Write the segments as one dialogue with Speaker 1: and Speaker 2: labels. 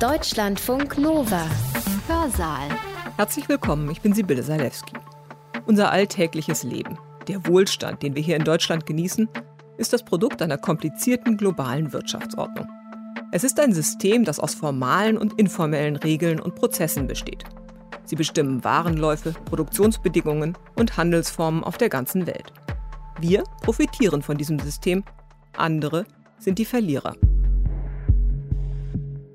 Speaker 1: Deutschlandfunk Nova. Hörsaal.
Speaker 2: Herzlich willkommen, ich bin Sibylle Salewski. Unser alltägliches Leben, der Wohlstand, den wir hier in Deutschland genießen, ist das Produkt einer komplizierten globalen Wirtschaftsordnung. Es ist ein System, das aus formalen und informellen Regeln und Prozessen besteht. Sie bestimmen Warenläufe, Produktionsbedingungen und Handelsformen auf der ganzen Welt. Wir profitieren von diesem System, andere sind die Verlierer.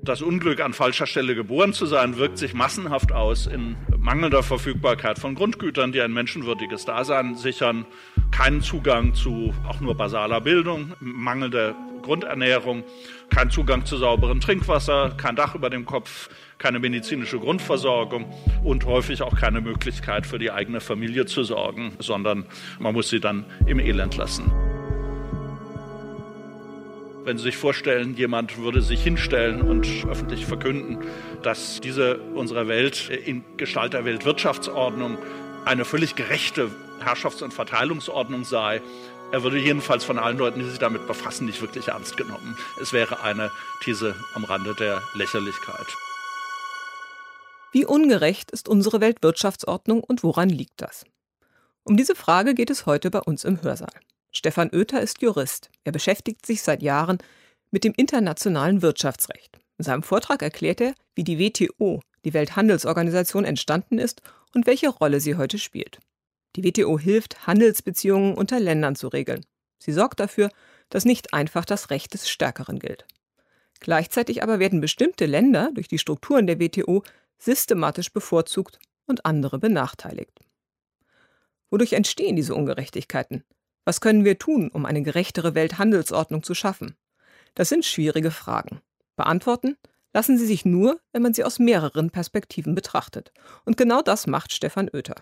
Speaker 3: Das Unglück, an falscher Stelle geboren zu sein, wirkt sich massenhaft aus in mangelnder Verfügbarkeit von Grundgütern, die ein menschenwürdiges Dasein sichern, keinen Zugang zu auch nur basaler Bildung, mangelnde Grundernährung, kein Zugang zu sauberem Trinkwasser, kein Dach über dem Kopf, keine medizinische Grundversorgung und häufig auch keine Möglichkeit für die eigene Familie zu sorgen, sondern man muss sie dann im Elend lassen. Wenn Sie sich vorstellen, jemand würde sich hinstellen und öffentlich verkünden, dass diese unsere Welt in Gestalt der Weltwirtschaftsordnung eine völlig gerechte Herrschafts- und Verteilungsordnung sei, er würde jedenfalls von allen Leuten, die sich damit befassen, nicht wirklich ernst genommen. Es wäre eine These am Rande der Lächerlichkeit.
Speaker 2: Wie ungerecht ist unsere Weltwirtschaftsordnung und woran liegt das? Um diese Frage geht es heute bei uns im Hörsaal. Stefan Oether ist Jurist. Er beschäftigt sich seit Jahren mit dem internationalen Wirtschaftsrecht. In seinem Vortrag erklärt er, wie die WTO, die Welthandelsorganisation, entstanden ist und welche Rolle sie heute spielt. Die WTO hilft, Handelsbeziehungen unter Ländern zu regeln. Sie sorgt dafür, dass nicht einfach das Recht des Stärkeren gilt. Gleichzeitig aber werden bestimmte Länder durch die Strukturen der WTO systematisch bevorzugt und andere benachteiligt. Wodurch entstehen diese Ungerechtigkeiten? Was können wir tun, um eine gerechtere Welthandelsordnung zu schaffen? Das sind schwierige Fragen. Beantworten lassen sie sich nur, wenn man sie aus mehreren Perspektiven betrachtet. Und genau das macht Stefan Oether.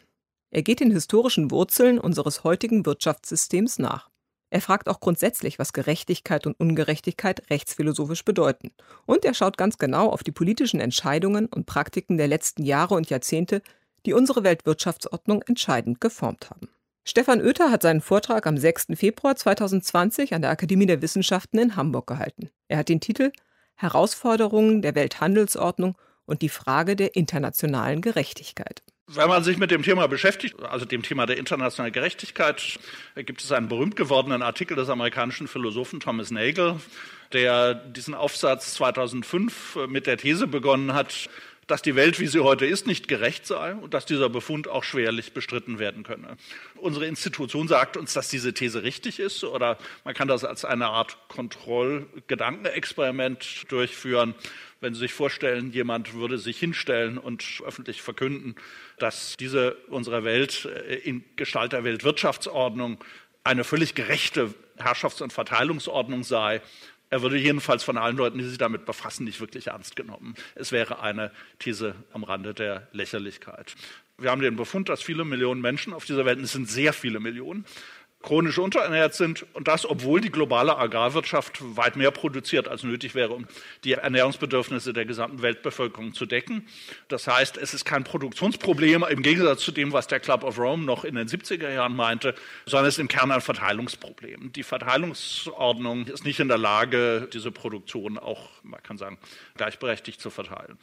Speaker 2: Er geht den historischen Wurzeln unseres heutigen Wirtschaftssystems nach. Er fragt auch grundsätzlich, was Gerechtigkeit und Ungerechtigkeit rechtsphilosophisch bedeuten. Und er schaut ganz genau auf die politischen Entscheidungen und Praktiken der letzten Jahre und Jahrzehnte, die unsere Weltwirtschaftsordnung entscheidend geformt haben. Stefan Oether hat seinen Vortrag am 6. Februar 2020 an der Akademie der Wissenschaften in Hamburg gehalten. Er hat den Titel Herausforderungen der Welthandelsordnung und die Frage der internationalen Gerechtigkeit.
Speaker 3: Wenn man sich mit dem Thema beschäftigt, also dem Thema der internationalen Gerechtigkeit, gibt es einen berühmt gewordenen Artikel des amerikanischen Philosophen Thomas Nagel, der diesen Aufsatz 2005 mit der These begonnen hat, dass die Welt, wie sie heute ist, nicht gerecht sei und dass dieser Befund auch schwerlich bestritten werden könne. Unsere Institution sagt uns, dass diese These richtig ist oder man kann das als eine Art Kontrollgedankenexperiment durchführen. Wenn Sie sich vorstellen, jemand würde sich hinstellen und öffentlich verkünden, dass diese unsere Welt äh, in Gestalt der Weltwirtschaftsordnung eine völlig gerechte Herrschafts- und Verteilungsordnung sei, er würde jedenfalls von allen Leuten, die sich damit befassen, nicht wirklich ernst genommen. Es wäre eine These am Rande der Lächerlichkeit. Wir haben den Befund, dass viele Millionen Menschen auf dieser Welt, es sind sehr viele Millionen, chronisch unterernährt sind und das, obwohl die globale Agrarwirtschaft weit mehr produziert, als nötig wäre, um die Ernährungsbedürfnisse der gesamten Weltbevölkerung zu decken. Das heißt, es ist kein Produktionsproblem im Gegensatz zu dem, was der Club of Rome noch in den 70er Jahren meinte, sondern es ist im Kern ein Verteilungsproblem. Die Verteilungsordnung ist nicht in der Lage, diese Produktion auch, man kann sagen, gleichberechtigt zu verteilen.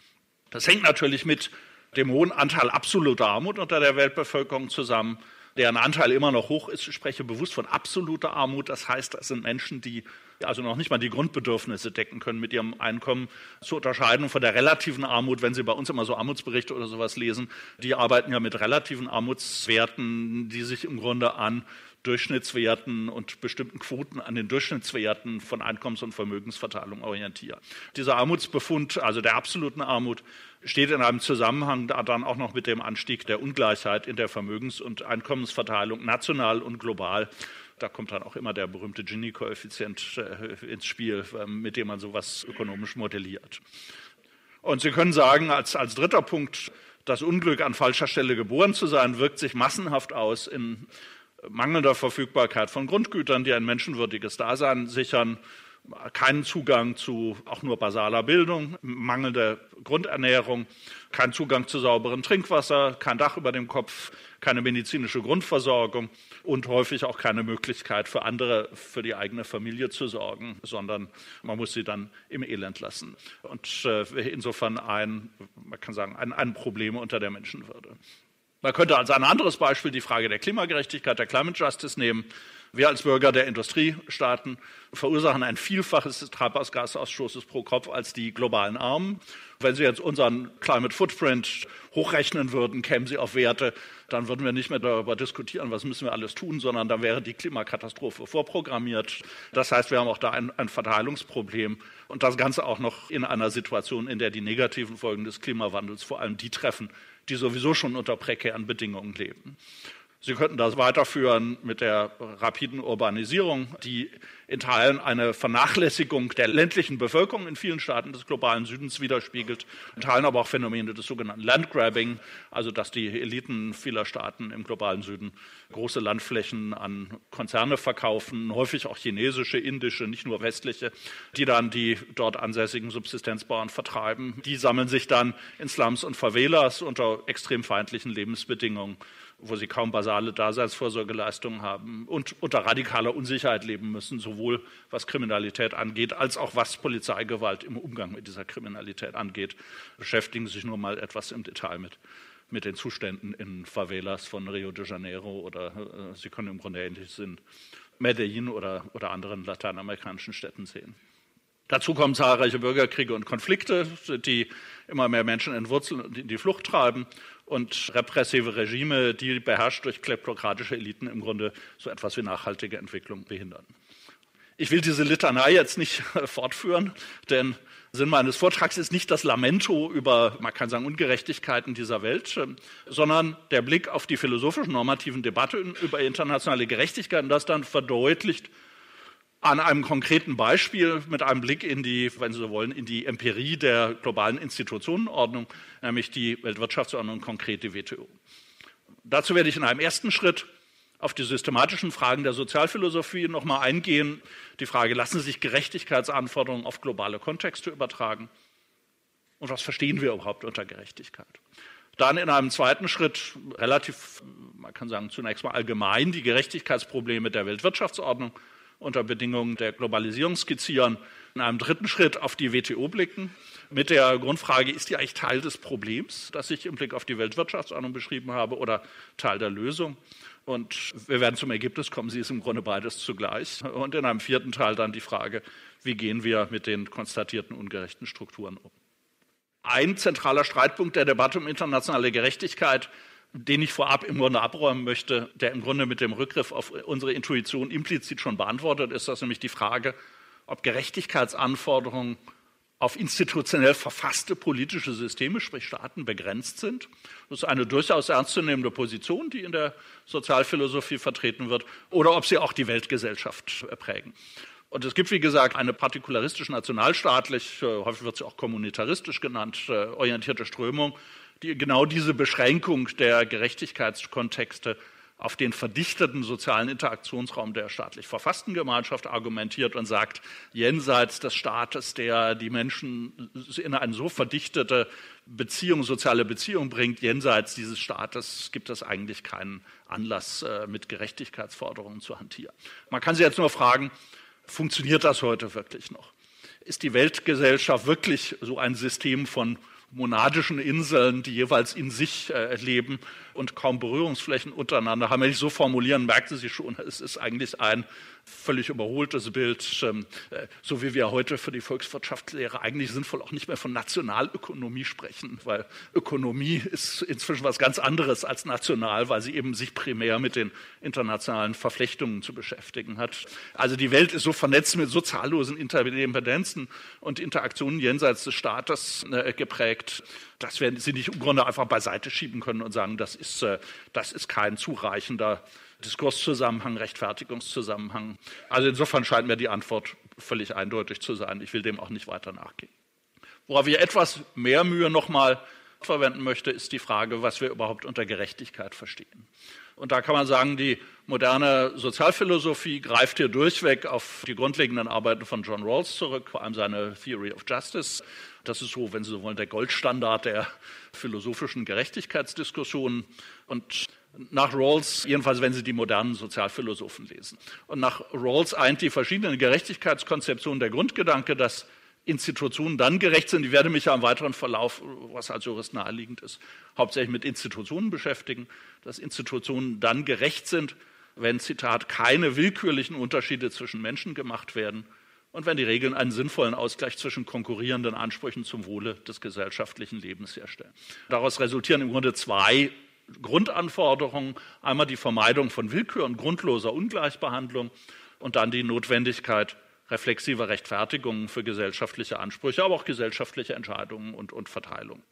Speaker 3: Das hängt natürlich mit dem hohen Anteil absoluter Armut unter der Weltbevölkerung zusammen deren Anteil immer noch hoch ist. Ich spreche bewusst von absoluter Armut. Das heißt, das sind Menschen, die also noch nicht mal die Grundbedürfnisse decken können mit ihrem Einkommen, zu unterscheiden von der relativen Armut, wenn Sie bei uns immer so Armutsberichte oder sowas lesen. Die arbeiten ja mit relativen Armutswerten, die sich im Grunde an Durchschnittswerten und bestimmten Quoten an den Durchschnittswerten von Einkommens- und Vermögensverteilung orientieren. Dieser Armutsbefund, also der absoluten Armut, steht in einem Zusammenhang dann auch noch mit dem Anstieg der Ungleichheit in der Vermögens- und Einkommensverteilung national und global. Da kommt dann auch immer der berühmte Gini-Koeffizient äh, ins Spiel, ähm, mit dem man sowas ökonomisch modelliert. Und Sie können sagen, als, als dritter Punkt, das Unglück, an falscher Stelle geboren zu sein, wirkt sich massenhaft aus in mangelnder Verfügbarkeit von Grundgütern, die ein menschenwürdiges Dasein sichern, keinen Zugang zu auch nur basaler Bildung, mangelnde Grundernährung, kein Zugang zu sauberem Trinkwasser, kein Dach über dem Kopf, keine medizinische Grundversorgung und häufig auch keine Möglichkeit für andere, für die eigene Familie zu sorgen, sondern man muss sie dann im Elend lassen. Und äh, insofern ein, man kann sagen, ein, ein Problem unter der Menschenwürde. Man könnte als ein anderes Beispiel die Frage der Klimagerechtigkeit, der Climate Justice nehmen. Wir als Bürger der Industriestaaten verursachen ein Vielfaches des Treibhausgasausstoßes pro Kopf als die globalen Armen. Wenn Sie jetzt unseren Climate Footprint hochrechnen würden, kämen Sie auf Werte, dann würden wir nicht mehr darüber diskutieren, was müssen wir alles tun, sondern dann wäre die Klimakatastrophe vorprogrammiert. Das heißt, wir haben auch da ein, ein Verteilungsproblem und das Ganze auch noch in einer Situation, in der die negativen Folgen des Klimawandels vor allem die treffen, die sowieso schon unter prekären Bedingungen leben. Sie könnten das weiterführen mit der rapiden Urbanisierung, die in Teilen eine Vernachlässigung der ländlichen Bevölkerung in vielen Staaten des globalen Südens widerspiegelt, in Teilen aber auch Phänomene des sogenannten Landgrabbing, also dass die Eliten vieler Staaten im globalen Süden große Landflächen an Konzerne verkaufen, häufig auch chinesische, indische, nicht nur westliche, die dann die dort ansässigen Subsistenzbauern vertreiben. Die sammeln sich dann in Slums und Favelas unter extrem feindlichen Lebensbedingungen wo sie kaum basale Daseinsvorsorgeleistungen haben und unter radikaler Unsicherheit leben müssen, sowohl was Kriminalität angeht, als auch was Polizeigewalt im Umgang mit dieser Kriminalität angeht. Beschäftigen sich nur mal etwas im Detail mit, mit den Zuständen in Favelas von Rio de Janeiro oder äh, Sie können im Grunde ähnliches in Medellin oder, oder anderen lateinamerikanischen Städten sehen. Dazu kommen zahlreiche Bürgerkriege und Konflikte, die immer mehr Menschen entwurzeln und in die Flucht treiben und repressive Regime, die beherrscht durch kleptokratische Eliten im Grunde so etwas wie nachhaltige Entwicklung behindern. Ich will diese Litanei jetzt nicht fortführen, denn Sinn meines Vortrags ist nicht das Lamento über, man kann sagen, Ungerechtigkeiten dieser Welt, sondern der Blick auf die philosophisch normativen Debatten über internationale Gerechtigkeit und das dann verdeutlicht an einem konkreten Beispiel mit einem Blick in die, wenn Sie so wollen, in die Empirie der globalen Institutionenordnung, nämlich die Weltwirtschaftsordnung, konkret die WTO. Dazu werde ich in einem ersten Schritt auf die systematischen Fragen der Sozialphilosophie nochmal eingehen. Die Frage, lassen sich Gerechtigkeitsanforderungen auf globale Kontexte übertragen? Und was verstehen wir überhaupt unter Gerechtigkeit? Dann in einem zweiten Schritt relativ, man kann sagen, zunächst mal allgemein die Gerechtigkeitsprobleme der Weltwirtschaftsordnung unter Bedingungen der Globalisierung skizzieren. In einem dritten Schritt auf die WTO blicken mit der Grundfrage, ist die eigentlich Teil des Problems, das ich im Blick auf die Weltwirtschaftsordnung beschrieben habe, oder Teil der Lösung? Und wir werden zum Ergebnis kommen, sie ist im Grunde beides zugleich. Und in einem vierten Teil dann die Frage, wie gehen wir mit den konstatierten ungerechten Strukturen um? Ein zentraler Streitpunkt der Debatte um internationale Gerechtigkeit den ich vorab im Grunde abräumen möchte, der im Grunde mit dem Rückgriff auf unsere Intuition implizit schon beantwortet ist, das ist nämlich die Frage, ob Gerechtigkeitsanforderungen auf institutionell verfasste politische Systeme, sprich Staaten, begrenzt sind. Das ist eine durchaus ernstzunehmende Position, die in der Sozialphilosophie vertreten wird, oder ob sie auch die Weltgesellschaft prägen. Und es gibt, wie gesagt, eine partikularistisch nationalstaatlich, äh, häufig wird sie auch kommunitaristisch genannt, äh, orientierte Strömung, die genau diese Beschränkung der Gerechtigkeitskontexte auf den verdichteten sozialen Interaktionsraum der staatlich verfassten Gemeinschaft argumentiert und sagt, jenseits des Staates, der die Menschen in eine so verdichtete Beziehung, soziale Beziehung bringt, jenseits dieses Staates gibt es eigentlich keinen Anlass, äh, mit Gerechtigkeitsforderungen zu hantieren. Man kann sich jetzt nur fragen, funktioniert das heute wirklich noch? Ist die Weltgesellschaft wirklich so ein System von monadischen Inseln, die jeweils in sich äh, leben und kaum Berührungsflächen untereinander haben. Wenn ich so formulieren, merkte Sie schon, es ist eigentlich ein völlig überholtes Bild, ähm, äh, so wie wir heute für die Volkswirtschaftslehre eigentlich sinnvoll auch nicht mehr von Nationalökonomie sprechen, weil Ökonomie ist inzwischen was ganz anderes als national, weil sie eben sich primär mit den internationalen Verflechtungen zu beschäftigen hat. Also die Welt ist so vernetzt mit so zahllosen Interdependenzen und Interaktionen jenseits des Staates äh, geprägt, dass wir sie nicht im Grunde einfach beiseite schieben können und sagen, das ist, äh, das ist kein zureichender Diskurszusammenhang, Rechtfertigungszusammenhang. Also insofern scheint mir die Antwort völlig eindeutig zu sein. Ich will dem auch nicht weiter nachgehen. Worauf ich etwas mehr Mühe nochmal verwenden möchte, ist die Frage, was wir überhaupt unter Gerechtigkeit verstehen. Und da kann man sagen, die moderne Sozialphilosophie greift hier durchweg auf die grundlegenden Arbeiten von John Rawls zurück, vor allem seine Theory of Justice. Das ist so, wenn Sie so wollen, der Goldstandard der philosophischen Gerechtigkeitsdiskussionen. Und nach Rawls, jedenfalls wenn Sie die modernen Sozialphilosophen lesen. Und nach Rawls eint die verschiedenen Gerechtigkeitskonzeptionen der Grundgedanke, dass Institutionen dann gerecht sind. Ich werde mich ja im weiteren Verlauf, was als Jurist naheliegend ist, hauptsächlich mit Institutionen beschäftigen, dass Institutionen dann gerecht sind, wenn, Zitat, keine willkürlichen Unterschiede zwischen Menschen gemacht werden und wenn die Regeln einen sinnvollen Ausgleich zwischen konkurrierenden Ansprüchen zum Wohle des gesellschaftlichen Lebens herstellen. Daraus resultieren im Grunde zwei Grundanforderungen. Einmal die Vermeidung von Willkür und grundloser Ungleichbehandlung und dann die Notwendigkeit reflexiver Rechtfertigungen für gesellschaftliche Ansprüche, aber auch gesellschaftliche Entscheidungen und, und Verteilung.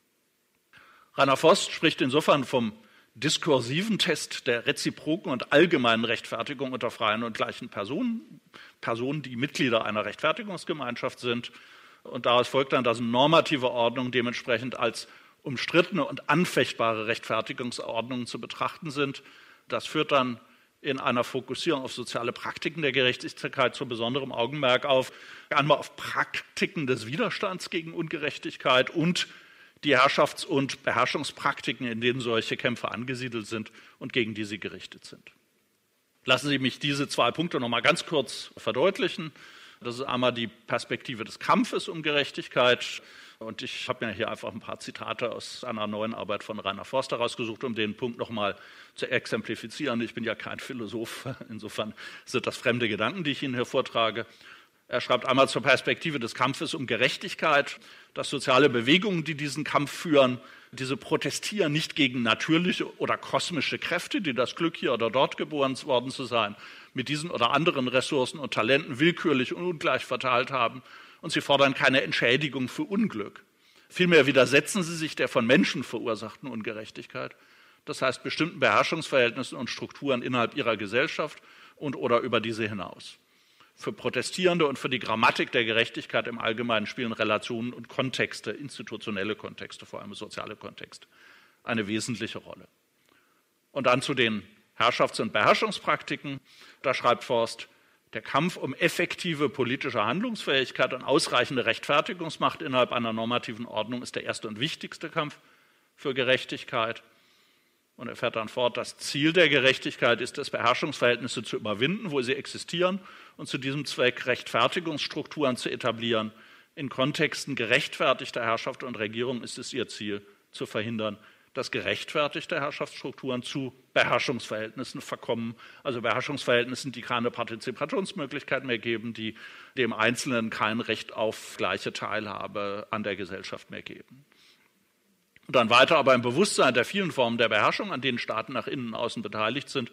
Speaker 3: Rainer Vost spricht insofern vom diskursiven Test der reziproken und allgemeinen Rechtfertigung unter freien und gleichen Personen, Personen, die Mitglieder einer Rechtfertigungsgemeinschaft sind. Und daraus folgt dann, dass normative Ordnung dementsprechend als umstrittene und anfechtbare Rechtfertigungsordnungen zu betrachten sind. Das führt dann in einer Fokussierung auf soziale Praktiken der Gerechtigkeit zu besonderem Augenmerk auf, einmal auf Praktiken des Widerstands gegen Ungerechtigkeit und die Herrschafts- und Beherrschungspraktiken, in denen solche Kämpfe angesiedelt sind und gegen die sie gerichtet sind. Lassen Sie mich diese zwei Punkte noch mal ganz kurz verdeutlichen. Das ist einmal die Perspektive des Kampfes um Gerechtigkeit. Und ich habe mir hier einfach ein paar Zitate aus einer neuen Arbeit von Rainer Forster rausgesucht, um den Punkt noch mal zu exemplifizieren. Ich bin ja kein Philosoph, insofern sind das fremde Gedanken, die ich Ihnen hier vortrage. Er schreibt einmal zur Perspektive des Kampfes um Gerechtigkeit, dass soziale Bewegungen, die diesen Kampf führen, diese protestieren nicht gegen natürliche oder kosmische Kräfte, die das Glück hier oder dort geboren worden zu sein, mit diesen oder anderen Ressourcen und Talenten willkürlich und ungleich verteilt haben. Und sie fordern keine Entschädigung für Unglück. Vielmehr widersetzen sie sich der von Menschen verursachten Ungerechtigkeit. Das heißt bestimmten Beherrschungsverhältnissen und Strukturen innerhalb ihrer Gesellschaft und oder über diese hinaus. Für Protestierende und für die Grammatik der Gerechtigkeit im Allgemeinen spielen Relationen und Kontexte, institutionelle Kontexte, vor allem soziale Kontexte, eine wesentliche Rolle. Und dann zu den Herrschafts- und Beherrschungspraktiken. Da schreibt Forst, der Kampf um effektive politische Handlungsfähigkeit und ausreichende Rechtfertigungsmacht innerhalb einer normativen Ordnung ist der erste und wichtigste Kampf für Gerechtigkeit. Und er fährt dann fort, das Ziel der Gerechtigkeit ist es, Beherrschungsverhältnisse zu überwinden, wo sie existieren, und zu diesem Zweck Rechtfertigungsstrukturen zu etablieren. In Kontexten gerechtfertigter Herrschaft und Regierung ist es ihr Ziel, zu verhindern, dass gerechtfertigte Herrschaftsstrukturen zu Beherrschungsverhältnissen verkommen, also Beherrschungsverhältnissen, die keine Partizipationsmöglichkeit mehr geben, die dem Einzelnen kein Recht auf gleiche Teilhabe an der Gesellschaft mehr geben. Und dann weiter, aber im Bewusstsein der vielen Formen der Beherrschung, an denen Staaten nach innen und außen beteiligt sind,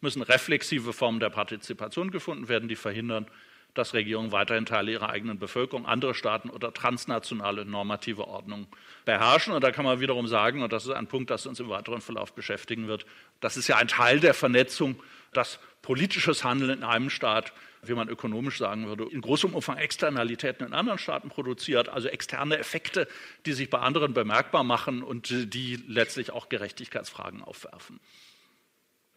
Speaker 3: müssen reflexive Formen der Partizipation gefunden werden, die verhindern, dass Regierungen weiterhin Teile ihrer eigenen Bevölkerung, andere Staaten oder transnationale normative Ordnungen beherrschen. Und da kann man wiederum sagen, und das ist ein Punkt, das uns im weiteren Verlauf beschäftigen wird, das ist ja ein Teil der Vernetzung, dass politisches Handeln in einem Staat, wie man ökonomisch sagen würde, in großem Umfang Externalitäten in anderen Staaten produziert, also externe Effekte, die sich bei anderen bemerkbar machen und die letztlich auch Gerechtigkeitsfragen aufwerfen.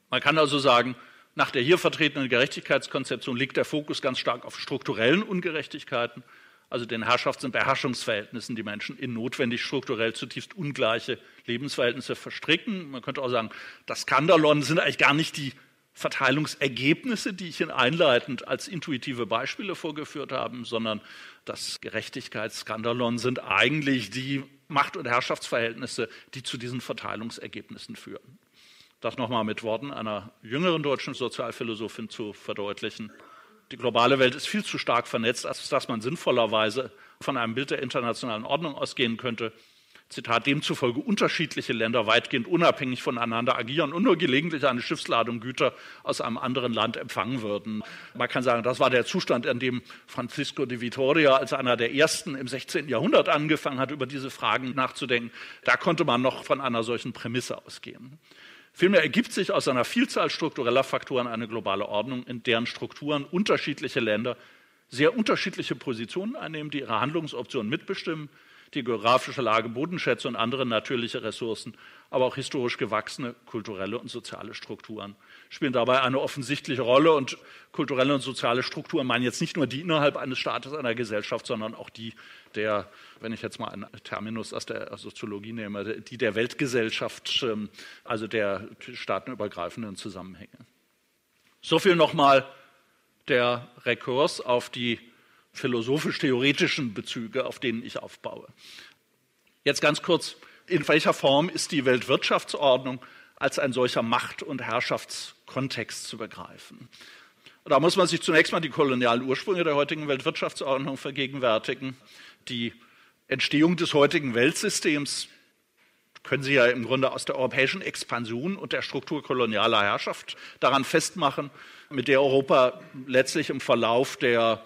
Speaker 3: Man kann also sagen, nach der hier vertretenen Gerechtigkeitskonzeption liegt der Fokus ganz stark auf strukturellen Ungerechtigkeiten, also den Herrschafts- und Beherrschungsverhältnissen, die Menschen in notwendig strukturell zutiefst ungleiche Lebensverhältnisse verstricken. Man könnte auch sagen, das Skandalon sind eigentlich gar nicht die Verteilungsergebnisse, die ich Ihnen einleitend als intuitive Beispiele vorgeführt habe, sondern das Gerechtigkeitsskandalon sind eigentlich die Macht- und Herrschaftsverhältnisse, die zu diesen Verteilungsergebnissen führen. Das nochmal mit Worten einer jüngeren deutschen Sozialphilosophin zu verdeutlichen. Die globale Welt ist viel zu stark vernetzt, als dass man sinnvollerweise von einem Bild der internationalen Ordnung ausgehen könnte. Zitat, demzufolge unterschiedliche Länder weitgehend unabhängig voneinander agieren und nur gelegentlich eine Schiffsladung Güter aus einem anderen Land empfangen würden. Man kann sagen, das war der Zustand, in dem Francisco de Vitoria als einer der ersten im 16. Jahrhundert angefangen hat, über diese Fragen nachzudenken. Da konnte man noch von einer solchen Prämisse ausgehen. Vielmehr ergibt sich aus einer Vielzahl struktureller Faktoren eine globale Ordnung, in deren Strukturen unterschiedliche Länder sehr unterschiedliche Positionen einnehmen, die ihre Handlungsoptionen mitbestimmen, die geografische Lage, Bodenschätze und andere natürliche Ressourcen, aber auch historisch gewachsene kulturelle und soziale Strukturen spielen dabei eine offensichtliche Rolle. Und kulturelle und soziale Strukturen meinen jetzt nicht nur die innerhalb eines Staates, einer Gesellschaft, sondern auch die der, wenn ich jetzt mal einen Terminus aus der Soziologie nehme, die der Weltgesellschaft, ähm, also der staatenübergreifenden Zusammenhänge. So viel nochmal der Rekurs auf die philosophisch-theoretischen Bezüge, auf denen ich aufbaue. Jetzt ganz kurz, in welcher Form ist die Weltwirtschaftsordnung als ein solcher Macht- und Herrschaftskontext zu begreifen? Da muss man sich zunächst mal die kolonialen Ursprünge der heutigen Weltwirtschaftsordnung vergegenwärtigen. Die Entstehung des heutigen Weltsystems können Sie ja im Grunde aus der europäischen Expansion und der Struktur kolonialer Herrschaft daran festmachen, mit der Europa letztlich im Verlauf der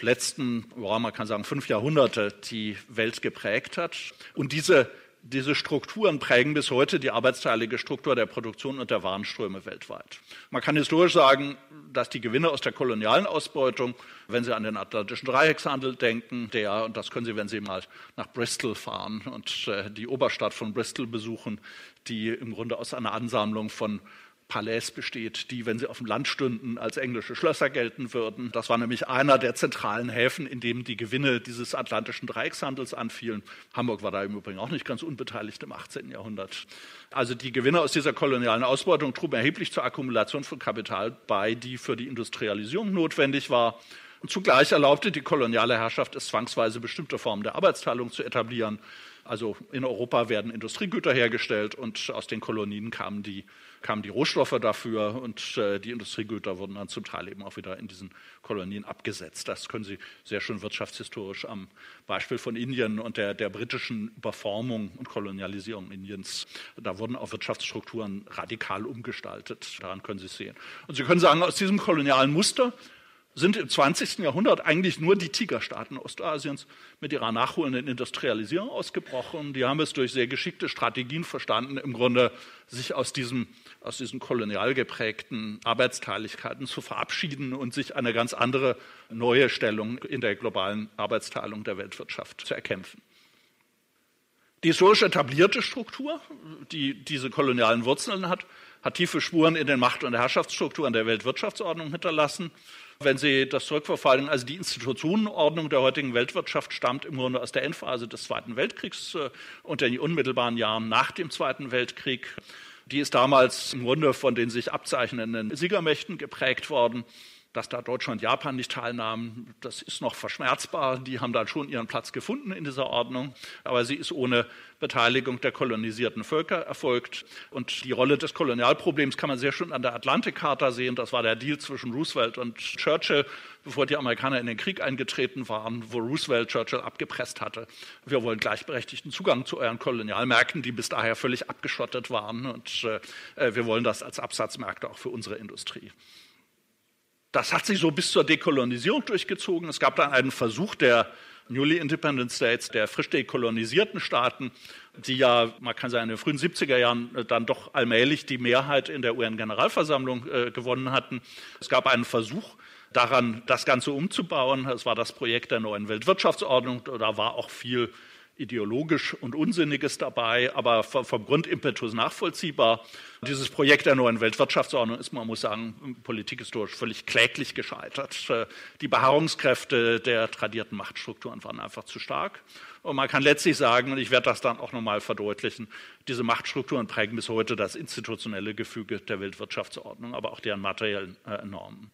Speaker 3: letzten, man kann sagen, fünf Jahrhunderte die Welt geprägt hat. Und diese diese Strukturen prägen bis heute die arbeitsteilige Struktur der Produktion und der Warenströme weltweit. Man kann historisch sagen, dass die Gewinne aus der kolonialen Ausbeutung, wenn Sie an den Atlantischen Dreieckshandel denken, der, und das können Sie, wenn Sie mal nach Bristol fahren und äh, die Oberstadt von Bristol besuchen, die im Grunde aus einer Ansammlung von Palais besteht, die, wenn sie auf dem Land stünden, als englische Schlösser gelten würden. Das war nämlich einer der zentralen Häfen, in dem die Gewinne dieses atlantischen Dreieckshandels anfielen. Hamburg war da im Übrigen auch nicht ganz unbeteiligt im 18. Jahrhundert. Also die Gewinne aus dieser kolonialen Ausbeutung trugen erheblich zur Akkumulation von Kapital bei, die für die Industrialisierung notwendig war. Und zugleich erlaubte die koloniale Herrschaft es zwangsweise bestimmte Formen der Arbeitsteilung zu etablieren. Also in Europa werden Industriegüter hergestellt und aus den Kolonien kamen die kamen die Rohstoffe dafür und äh, die Industriegüter wurden dann zum Teil eben auch wieder in diesen Kolonien abgesetzt. Das können Sie sehr schön wirtschaftshistorisch am Beispiel von Indien und der, der britischen Überformung und Kolonialisierung Indiens. Da wurden auch Wirtschaftsstrukturen radikal umgestaltet. Daran können Sie es sehen. Und Sie können sagen, aus diesem kolonialen Muster sind im 20. Jahrhundert eigentlich nur die Tigerstaaten Ostasiens mit ihrer nachholenden Industrialisierung ausgebrochen. Die haben es durch sehr geschickte Strategien verstanden, im Grunde sich aus, diesem, aus diesen kolonial geprägten Arbeitsteiligkeiten zu verabschieden und sich eine ganz andere neue Stellung in der globalen Arbeitsteilung der Weltwirtschaft zu erkämpfen. Die historisch etablierte Struktur, die diese kolonialen Wurzeln hat, hat tiefe Spuren in den Macht- und Herrschaftsstrukturen der Weltwirtschaftsordnung hinterlassen wenn Sie das zurückverfolgen, also die Institutionenordnung der heutigen Weltwirtschaft stammt im Grunde aus der Endphase des Zweiten Weltkriegs äh, und den unmittelbaren Jahren nach dem Zweiten Weltkrieg. Die ist damals im Grunde von den sich abzeichnenden Siegermächten geprägt worden dass da Deutschland und Japan nicht teilnahmen, das ist noch verschmerzbar. Die haben dann schon ihren Platz gefunden in dieser Ordnung, aber sie ist ohne Beteiligung der kolonisierten Völker erfolgt. Und die Rolle des Kolonialproblems kann man sehr schön an der Atlantikcharta sehen. Das war der Deal zwischen Roosevelt und Churchill, bevor die Amerikaner in den Krieg eingetreten waren, wo Roosevelt Churchill abgepresst hatte. Wir wollen gleichberechtigten Zugang zu euren Kolonialmärkten, die bis daher völlig abgeschottet waren. Und äh, wir wollen das als Absatzmärkte auch für unsere Industrie. Das hat sich so bis zur Dekolonisierung durchgezogen. Es gab dann einen Versuch der Newly Independent States, der frisch dekolonisierten Staaten, die ja, man kann sagen, in den frühen 70er Jahren äh, dann doch allmählich die Mehrheit in der UN-Generalversammlung äh, gewonnen hatten. Es gab einen Versuch daran, das Ganze umzubauen. Es war das Projekt der neuen Weltwirtschaftsordnung. Da war auch viel ideologisch und Unsinniges dabei, aber vom Grundimpetus nachvollziehbar. Dieses Projekt der neuen Weltwirtschaftsordnung ist, man muss sagen, politikhistorisch völlig kläglich gescheitert. Die Beharrungskräfte der tradierten Machtstrukturen waren einfach zu stark. Und man kann letztlich sagen, und ich werde das dann auch nochmal verdeutlichen, diese Machtstrukturen prägen bis heute das institutionelle Gefüge der Weltwirtschaftsordnung, aber auch deren materiellen äh, Normen.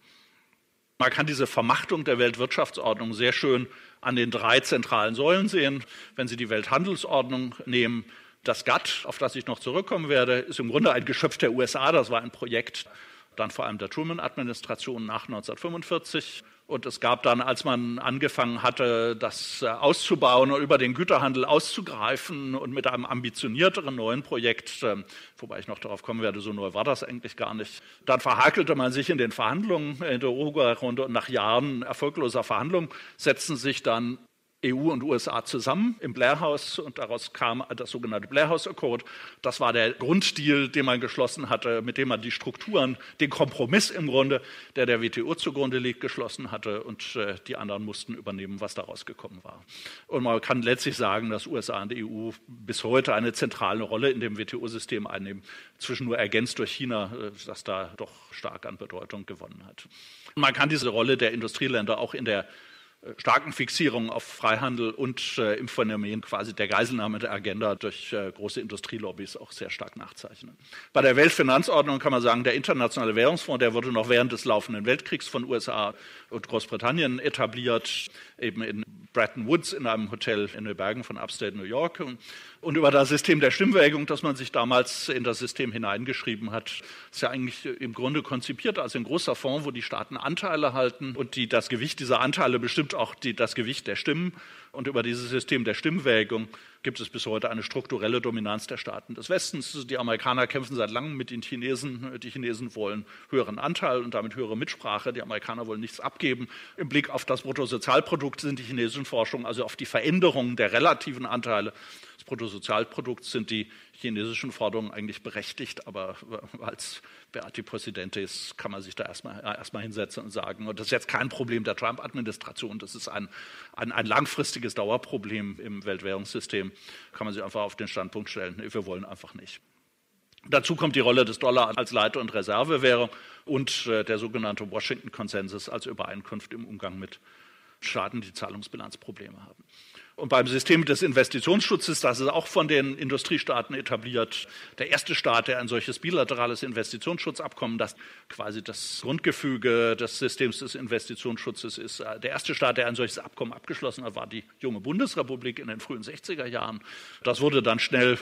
Speaker 3: Man kann diese Vermachtung der Weltwirtschaftsordnung sehr schön an den drei zentralen Säulen sehen. Wenn Sie die Welthandelsordnung nehmen, das GATT, auf das ich noch zurückkommen werde, ist im Grunde ein Geschöpf der USA. Das war ein Projekt dann vor allem der Truman-Administration nach 1945. Und es gab dann, als man angefangen hatte, das äh, auszubauen und über den Güterhandel auszugreifen und mit einem ambitionierteren neuen Projekt, ähm, wobei ich noch darauf kommen werde, so neu war das eigentlich gar nicht, dann verhakelte man sich in den Verhandlungen in der Uruguay-Runde und nach Jahren erfolgloser Verhandlungen setzten sich dann EU und USA zusammen im Blair House und daraus kam das sogenannte Blair House Accord. Das war der Grunddeal, den man geschlossen hatte, mit dem man die Strukturen, den Kompromiss im Grunde, der der WTO zugrunde liegt, geschlossen hatte und äh, die anderen mussten übernehmen, was daraus gekommen war. Und man kann letztlich sagen, dass USA und EU bis heute eine zentrale Rolle in dem WTO-System einnehmen, zwischen nur ergänzt durch China, äh, das da doch stark an Bedeutung gewonnen hat. Man kann diese Rolle der Industrieländer auch in der starken Fixierung auf Freihandel und äh, im Phänomen quasi der Geiselnahme der Agenda durch äh, große Industrielobbys auch sehr stark nachzeichnen. Bei der Weltfinanzordnung kann man sagen, der Internationale Währungsfonds, der wurde noch während des laufenden Weltkriegs von USA und Großbritannien etabliert, eben in Bretton Woods in einem Hotel in den Bergen von Upstate New York. Und über das System der Stimmwägung, das man sich damals in das System hineingeschrieben hat, ist ja eigentlich im Grunde konzipiert als ein großer Fonds, wo die Staaten Anteile halten und die das Gewicht dieser Anteile bestimmt auch die, das Gewicht der Stimmen. Und über dieses System der Stimmwägung gibt es bis heute eine strukturelle Dominanz der Staaten des Westens. Die Amerikaner kämpfen seit langem mit den Chinesen. Die Chinesen wollen höheren Anteil und damit höhere Mitsprache. Die Amerikaner wollen nichts abgeben. Im Blick auf das Bruttosozialprodukt sind die chinesischen Forschungen, also auf die Veränderung der relativen Anteile des Bruttosozialprodukts, sind die chinesischen Forderungen eigentlich berechtigt. Aber als Beati Presidente ist, kann man sich da erstmal, erstmal hinsetzen und sagen, und das ist jetzt kein Problem der Trump-Administration, das ist ein, ein, ein langfristiges Dauerproblem im Weltwährungssystem, kann man sich einfach auf den Standpunkt stellen, wir wollen einfach nicht. Dazu kommt die Rolle des Dollar als Leiter- und Reservewährung und äh, der sogenannte Washington-Konsensus als Übereinkunft im Umgang mit Staaten, die Zahlungsbilanzprobleme haben. Und beim System des Investitionsschutzes, das ist auch von den Industriestaaten etabliert, der erste Staat, der ein solches bilaterales Investitionsschutzabkommen, das quasi das Grundgefüge des Systems des Investitionsschutzes ist, äh, der erste Staat, der ein solches Abkommen abgeschlossen hat, war die junge Bundesrepublik in den frühen 60er Jahren. Das wurde dann schnell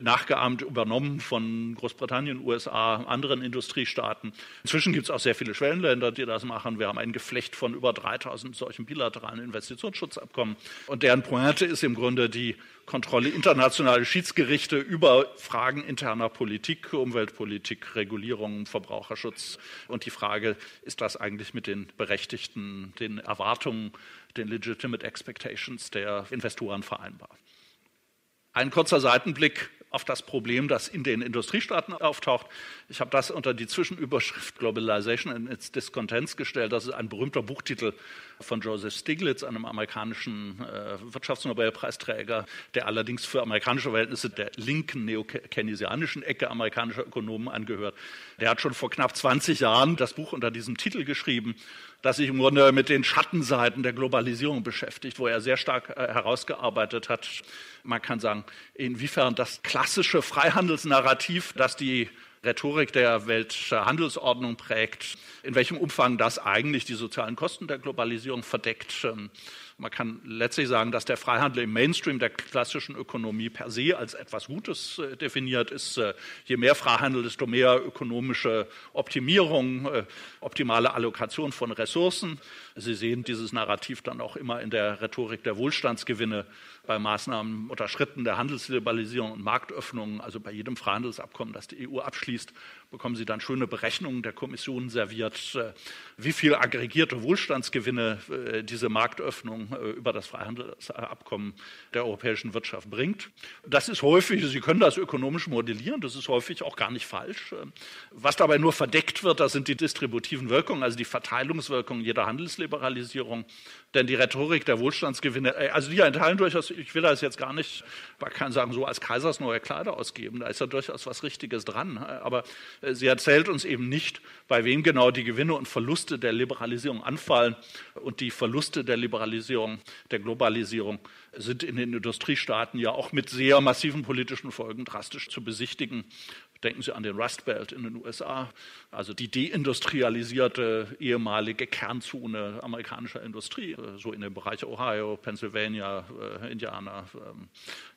Speaker 3: nachgeahmt, übernommen von Großbritannien, USA, anderen Industriestaaten. Inzwischen gibt es auch sehr viele Schwellenländer, die das machen. Wir haben ein Geflecht von über 3000 solchen bilateralen Investitionsschutzabkommen. Und deren Pointe ist im Grunde die Kontrolle internationaler Schiedsgerichte über Fragen interner Politik, Umweltpolitik, Regulierung, Verbraucherschutz und die Frage, ist das eigentlich mit den berechtigten, den Erwartungen, den legitimate expectations der Investoren vereinbar? Ein kurzer Seitenblick auf das Problem, das in den Industriestaaten auftaucht. Ich habe das unter die Zwischenüberschrift Globalization and its Discontents gestellt. Das ist ein berühmter Buchtitel von Joseph Stiglitz, einem amerikanischen äh, Wirtschaftsnobelpreisträger, der allerdings für amerikanische Verhältnisse der linken neo-keynesianischen Ecke amerikanischer Ökonomen angehört. Der hat schon vor knapp 20 Jahren das Buch unter diesem Titel geschrieben, das sich im Grunde mit den Schattenseiten der Globalisierung beschäftigt, wo er sehr stark äh, herausgearbeitet hat. Man kann sagen, inwiefern das klassische Freihandelsnarrativ, das die Rhetorik der Welthandelsordnung prägt, in welchem Umfang das eigentlich die sozialen Kosten der Globalisierung verdeckt. Man kann letztlich sagen, dass der Freihandel im Mainstream der klassischen Ökonomie per se als etwas Gutes äh, definiert ist. Äh, je mehr Freihandel, desto mehr ökonomische Optimierung, äh, optimale Allokation von Ressourcen. Sie sehen dieses Narrativ dann auch immer in der Rhetorik der Wohlstandsgewinne bei Maßnahmen unter Schritten der Handelsliberalisierung und Marktöffnung, also bei jedem Freihandelsabkommen, das die EU abschließt, bekommen Sie dann schöne Berechnungen der Kommission serviert, äh, wie viel aggregierte Wohlstandsgewinne äh, diese Marktöffnung äh, über das Freihandelsabkommen der europäischen Wirtschaft bringt. Das ist häufig, Sie können das ökonomisch modellieren, das ist häufig auch gar nicht falsch. Was dabei nur verdeckt wird, das sind die distributiven Wirkungen, also die Verteilungswirkungen jeder Handelsliberalisierung. Denn die Rhetorik der Wohlstandsgewinne, also die enthalten durchaus, ich will das jetzt gar nicht, man kann sagen, so als Kaisers neue Kleider ausgeben, da ist ja durchaus was Richtiges dran. Aber äh, sie erzählt uns eben nicht, bei wem genau die Gewinne und Verluste der Liberalisierung anfallen. Und die Verluste der Liberalisierung, der Globalisierung sind in den Industriestaaten ja auch mit sehr massiven politischen Folgen drastisch zu besichtigen. Denken Sie an den Rust Belt in den USA, also die deindustrialisierte ehemalige Kernzone amerikanischer Industrie, so in dem Bereich Ohio, Pennsylvania, äh, Indiana ähm,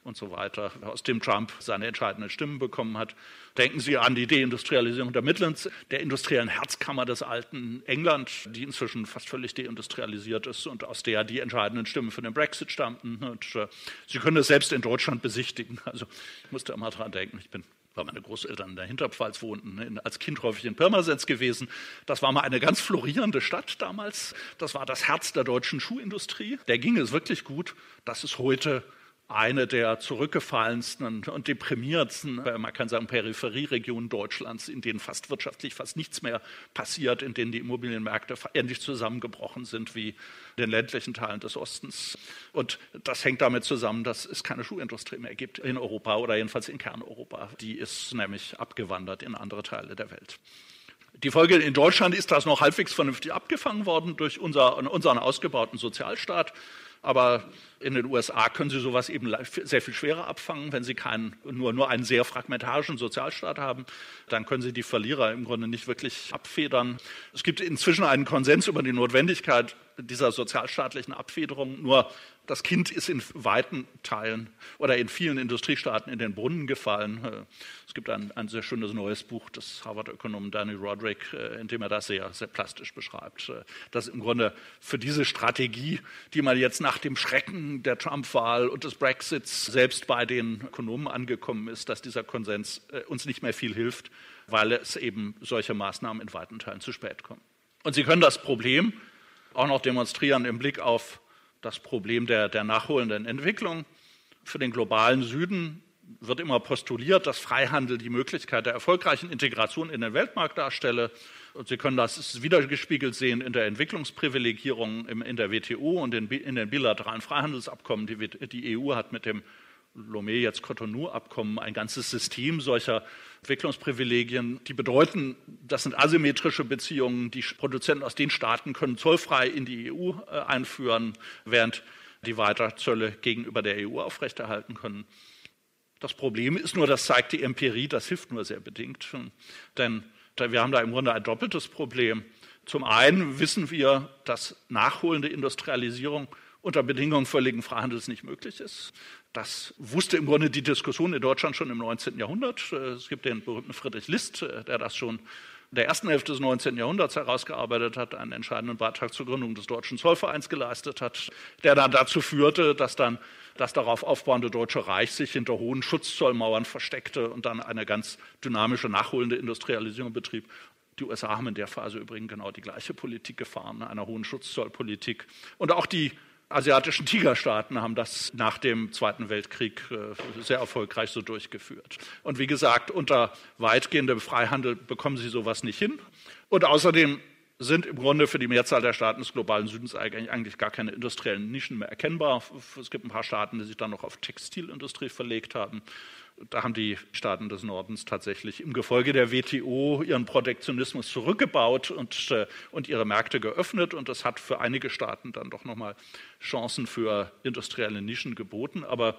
Speaker 3: und so weiter, aus dem Trump seine entscheidenden Stimmen bekommen hat. Denken Sie an die Deindustrialisierung der Midlands, der industriellen Herzkammer des alten England, die inzwischen fast völlig deindustrialisiert ist und aus der die entscheidenden Stimmen für den Brexit stammten. Und, äh, Sie können es selbst in Deutschland besichtigen. Also ich musste immer daran denken, ich bin weil meine Großeltern in der Hinterpfalz wohnten, ne, als Kind häufig in Pirmasens gewesen. Das war mal eine ganz florierende Stadt damals. Das war das Herz der deutschen Schuhindustrie. Der ging es wirklich gut. Das ist heute eine der zurückgefallensten und deprimiertsten, äh, man kann sagen, Peripherieregionen Deutschlands, in denen fast wirtschaftlich fast nichts mehr passiert, in denen die Immobilienmärkte ähnlich zusammengebrochen sind wie in den ländlichen Teilen des Ostens. Und das hängt damit zusammen, dass es keine Schuhindustrie mehr gibt in Europa oder jedenfalls in Kerneuropa. Die ist nämlich abgewandert in andere Teile der Welt. Die Folge in Deutschland ist das noch halbwegs vernünftig abgefangen worden durch unser, unseren ausgebauten Sozialstaat. Aber in den USA können Sie sowas eben sehr viel schwerer abfangen, wenn Sie keinen, nur, nur einen sehr fragmentarischen Sozialstaat haben. Dann können Sie die Verlierer im Grunde nicht wirklich abfedern. Es gibt inzwischen einen Konsens über die Notwendigkeit dieser sozialstaatlichen Abfederung. Nur das Kind ist in weiten Teilen oder in vielen Industriestaaten in den Brunnen gefallen. Äh, es gibt ein, ein sehr schönes neues Buch des Harvard-Ökonomen Danny Roderick, äh, in dem er das sehr, sehr plastisch beschreibt. Äh, dass im Grunde für diese Strategie, die man jetzt nach dem Schrecken der Trump-Wahl und des Brexits selbst bei den Ökonomen angekommen ist, dass dieser Konsens uns nicht mehr viel hilft, weil es eben solche Maßnahmen in weiten Teilen zu spät kommen. Und Sie können das Problem auch noch demonstrieren im Blick auf das Problem der, der nachholenden Entwicklung. Für den globalen Süden wird immer postuliert, dass Freihandel die Möglichkeit der erfolgreichen Integration in den Weltmarkt darstelle. Und Sie können das wiedergespiegelt sehen in der Entwicklungsprivilegierung in der WTO und in, den bilateralen Freihandelsabkommen. Die, die EU hat mit dem Lomé jetzt Cotonou-Abkommen ein ganzes System solcher Entwicklungsprivilegien, die bedeuten, das sind asymmetrische Beziehungen. Die Produzenten aus den Staaten können zollfrei in die EU äh, einführen, während die weiter Zölle gegenüber der EU aufrechterhalten können. Das Problem ist nur, das zeigt die Empirie, das hilft nur sehr bedingt. Denn wir haben da im Grunde ein doppeltes Problem. Zum einen wissen wir, dass nachholende Industrialisierung unter Bedingungen völligen Freihandels nicht möglich ist. Das wusste im Grunde die Diskussion in Deutschland schon im 19. Jahrhundert. Es gibt den berühmten Friedrich List, der das schon in der ersten Hälfte des 19. Jahrhunderts herausgearbeitet hat, einen entscheidenden Beitrag zur Gründung des Deutschen Zollvereins geleistet hat, der dann dazu führte, dass dann das darauf aufbauende Deutsche Reich sich hinter hohen Schutzzollmauern versteckte und dann eine ganz dynamische, nachholende Industrialisierung betrieb. Die USA haben in der Phase übrigens genau die gleiche Politik gefahren, einer hohen Schutzzollpolitik. Und auch die asiatischen Tigerstaaten haben das nach dem Zweiten Weltkrieg äh, sehr erfolgreich so durchgeführt. Und wie gesagt, unter weitgehendem Freihandel bekommen sie sowas nicht hin. Und außerdem sind im Grunde für die Mehrzahl der Staaten des globalen Südens eigentlich gar keine industriellen Nischen mehr erkennbar. Es gibt ein paar Staaten, die sich dann noch auf Textilindustrie verlegt haben. Da haben die Staaten des Nordens tatsächlich im Gefolge der WTO ihren Protektionismus zurückgebaut und, äh, und ihre Märkte geöffnet. Und das hat für einige Staaten dann doch nochmal Chancen für industrielle Nischen geboten. Aber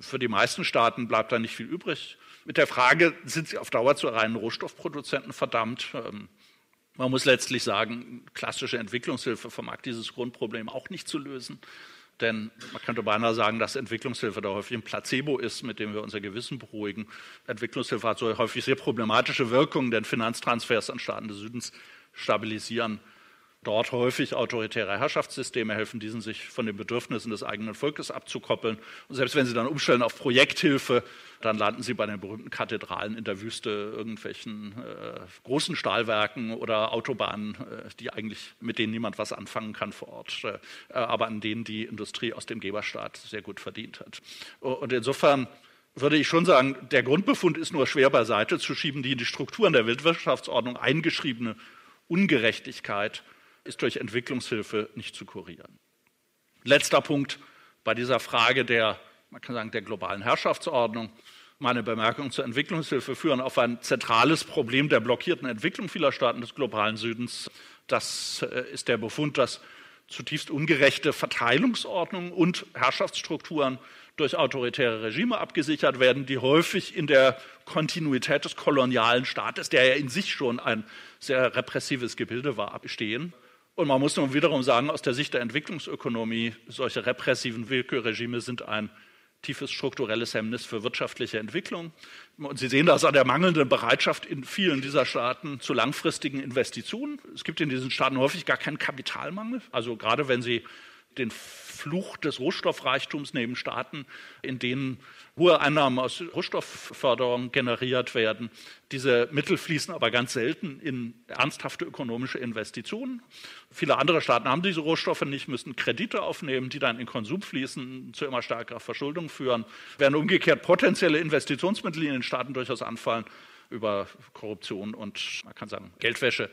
Speaker 3: für die meisten Staaten bleibt da nicht viel übrig. Mit der Frage, sind sie auf Dauer zu reinen Rohstoffproduzenten verdammt? Ähm, man muss letztlich sagen, klassische Entwicklungshilfe vermag dieses Grundproblem auch nicht zu lösen. Denn man könnte beinahe sagen, dass Entwicklungshilfe da häufig ein Placebo ist, mit dem wir unser Gewissen beruhigen. Entwicklungshilfe hat so häufig sehr problematische Wirkungen, denn Finanztransfers an Staaten des Südens stabilisieren dort häufig autoritäre Herrschaftssysteme helfen, diesen sich von den Bedürfnissen des eigenen Volkes abzukoppeln. Und selbst wenn sie dann umstellen auf Projekthilfe, dann landen sie bei den berühmten Kathedralen in der Wüste, irgendwelchen äh, großen Stahlwerken oder Autobahnen, äh, die eigentlich mit denen niemand was anfangen kann vor Ort, äh, aber an denen die Industrie aus dem Geberstaat sehr gut verdient hat. Und insofern würde ich schon sagen, der Grundbefund ist nur schwer beiseite zu schieben, die in die Strukturen der Weltwirtschaftsordnung eingeschriebene Ungerechtigkeit ist durch Entwicklungshilfe nicht zu kurieren. Letzter Punkt bei dieser Frage der, man kann sagen, der globalen Herrschaftsordnung. Meine Bemerkungen zur Entwicklungshilfe führen auf ein zentrales Problem der blockierten Entwicklung vieler Staaten des globalen Südens. Das äh, ist der Befund, dass zutiefst ungerechte Verteilungsordnungen und Herrschaftsstrukturen durch autoritäre Regime abgesichert werden, die häufig in der Kontinuität des kolonialen Staates, der ja in sich schon ein sehr repressives Gebilde war, bestehen. Und man muss nun wiederum sagen, aus der Sicht der Entwicklungsökonomie, solche repressiven Willkürregime sind ein tiefes strukturelles Hemmnis für wirtschaftliche Entwicklung. Und Sie sehen das an der mangelnden Bereitschaft in vielen dieser Staaten zu langfristigen Investitionen. Es gibt in diesen Staaten häufig gar keinen Kapitalmangel. Also gerade wenn Sie den Fluch des Rohstoffreichtums neben Staaten, in denen hohe Einnahmen aus Rohstoffförderung generiert werden. Diese Mittel fließen aber ganz selten in ernsthafte ökonomische Investitionen. Viele andere Staaten haben diese Rohstoffe nicht, müssen Kredite aufnehmen, die dann in Konsum fließen, zu immer stärkerer Verschuldung führen. Während umgekehrt potenzielle Investitionsmittel in den Staaten durchaus anfallen über Korruption und man kann sagen Geldwäsche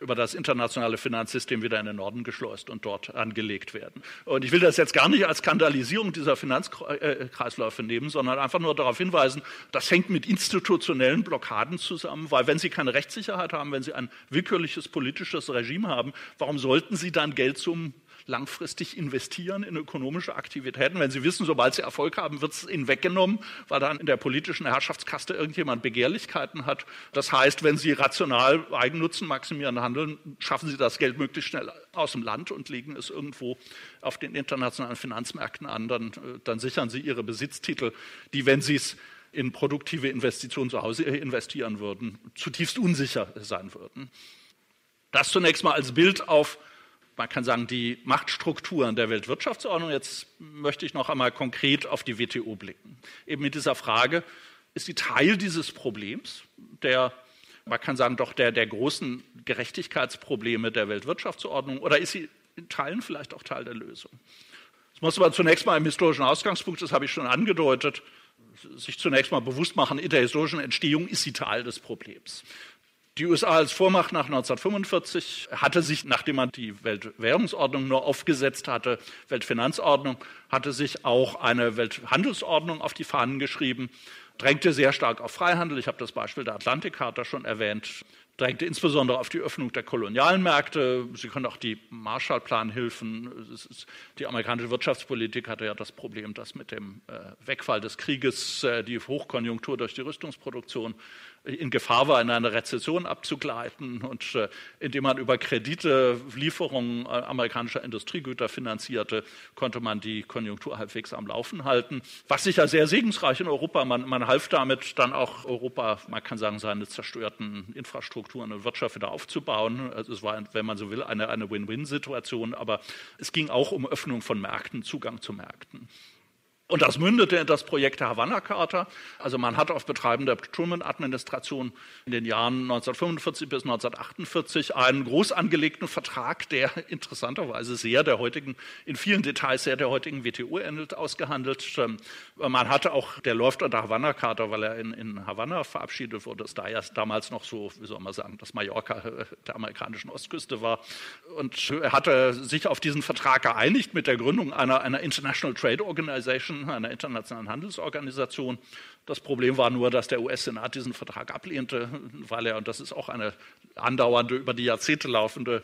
Speaker 3: über das internationale Finanzsystem wieder in den Norden geschleust und dort angelegt werden. Und ich will das jetzt gar nicht als Skandalisierung dieser Finanzkreisläufe nehmen, sondern einfach nur darauf hinweisen, das hängt mit institutionellen Blockaden zusammen, weil wenn Sie keine Rechtssicherheit haben, wenn Sie ein willkürliches politisches Regime haben, warum sollten Sie dann Geld zum langfristig investieren in ökonomische Aktivitäten. Wenn Sie wissen, sobald Sie Erfolg haben, wird es Ihnen weggenommen, weil dann in der politischen Herrschaftskaste irgendjemand Begehrlichkeiten hat. Das heißt, wenn Sie rational Eigennutzen maximieren handeln, schaffen Sie das Geld möglichst schnell aus dem Land und legen es irgendwo auf den internationalen Finanzmärkten an. Dann, dann sichern Sie Ihre Besitztitel, die, wenn Sie es in produktive Investitionen zu Hause investieren würden, zutiefst unsicher sein würden. Das zunächst mal als Bild auf man kann sagen, die Machtstrukturen der Weltwirtschaftsordnung. Jetzt möchte ich noch einmal konkret auf die WTO blicken. Eben mit dieser Frage, ist sie Teil dieses Problems, der, man kann sagen, doch der, der großen Gerechtigkeitsprobleme der Weltwirtschaftsordnung oder ist sie in Teilen vielleicht auch Teil der Lösung? Das muss man zunächst mal im historischen Ausgangspunkt, das habe ich schon angedeutet, sich zunächst mal bewusst machen, in der historischen Entstehung ist sie Teil des Problems. Die USA als Vormacht nach 1945 hatte sich, nachdem man die Weltwährungsordnung nur aufgesetzt hatte, Weltfinanzordnung, hatte sich auch eine Welthandelsordnung auf die Fahnen geschrieben, drängte sehr stark auf Freihandel. Ich habe das Beispiel der Atlantikcharta schon erwähnt drängte insbesondere auf die Öffnung der kolonialen Märkte. Sie können auch die Marshallplanhilfen. Die amerikanische Wirtschaftspolitik hatte ja das Problem, dass mit dem äh, Wegfall des Krieges äh, die Hochkonjunktur durch die Rüstungsproduktion in Gefahr war, in eine Rezession abzugleiten und äh, indem man über Kredite Lieferungen amerikanischer Industriegüter finanzierte, konnte man die Konjunktur halbwegs am Laufen halten. Was sicher sehr segensreich in Europa. Man, man half damit dann auch Europa, man kann sagen, seine zerstörten Infrastrukturen und Wirtschaft wieder aufzubauen. Also es war, wenn man so will, eine, eine Win-Win-Situation. Aber es ging auch um Öffnung von Märkten, Zugang zu Märkten. Und das mündete in das Projekt der Havanna-Charta. Also man hat auf Betreiben der Truman-Administration in den Jahren 1945 bis 1948 einen groß angelegten Vertrag, der interessanterweise sehr der heutigen, in vielen Details sehr der heutigen WTO ähnelt, ausgehandelt. Ähm, man hatte auch, der läuft unter Havanna-Charta, weil er in, in Havanna verabschiedet wurde, das da ja damals noch so, wie soll man sagen, das Mallorca äh, der amerikanischen Ostküste war. Und er hatte sich auf diesen Vertrag geeinigt mit der Gründung einer, einer International Trade Organization, einer internationalen Handelsorganisation. Das Problem war nur, dass der US-Senat diesen Vertrag ablehnte, weil er, und das ist auch eine andauernde, über die Jahrzehnte laufende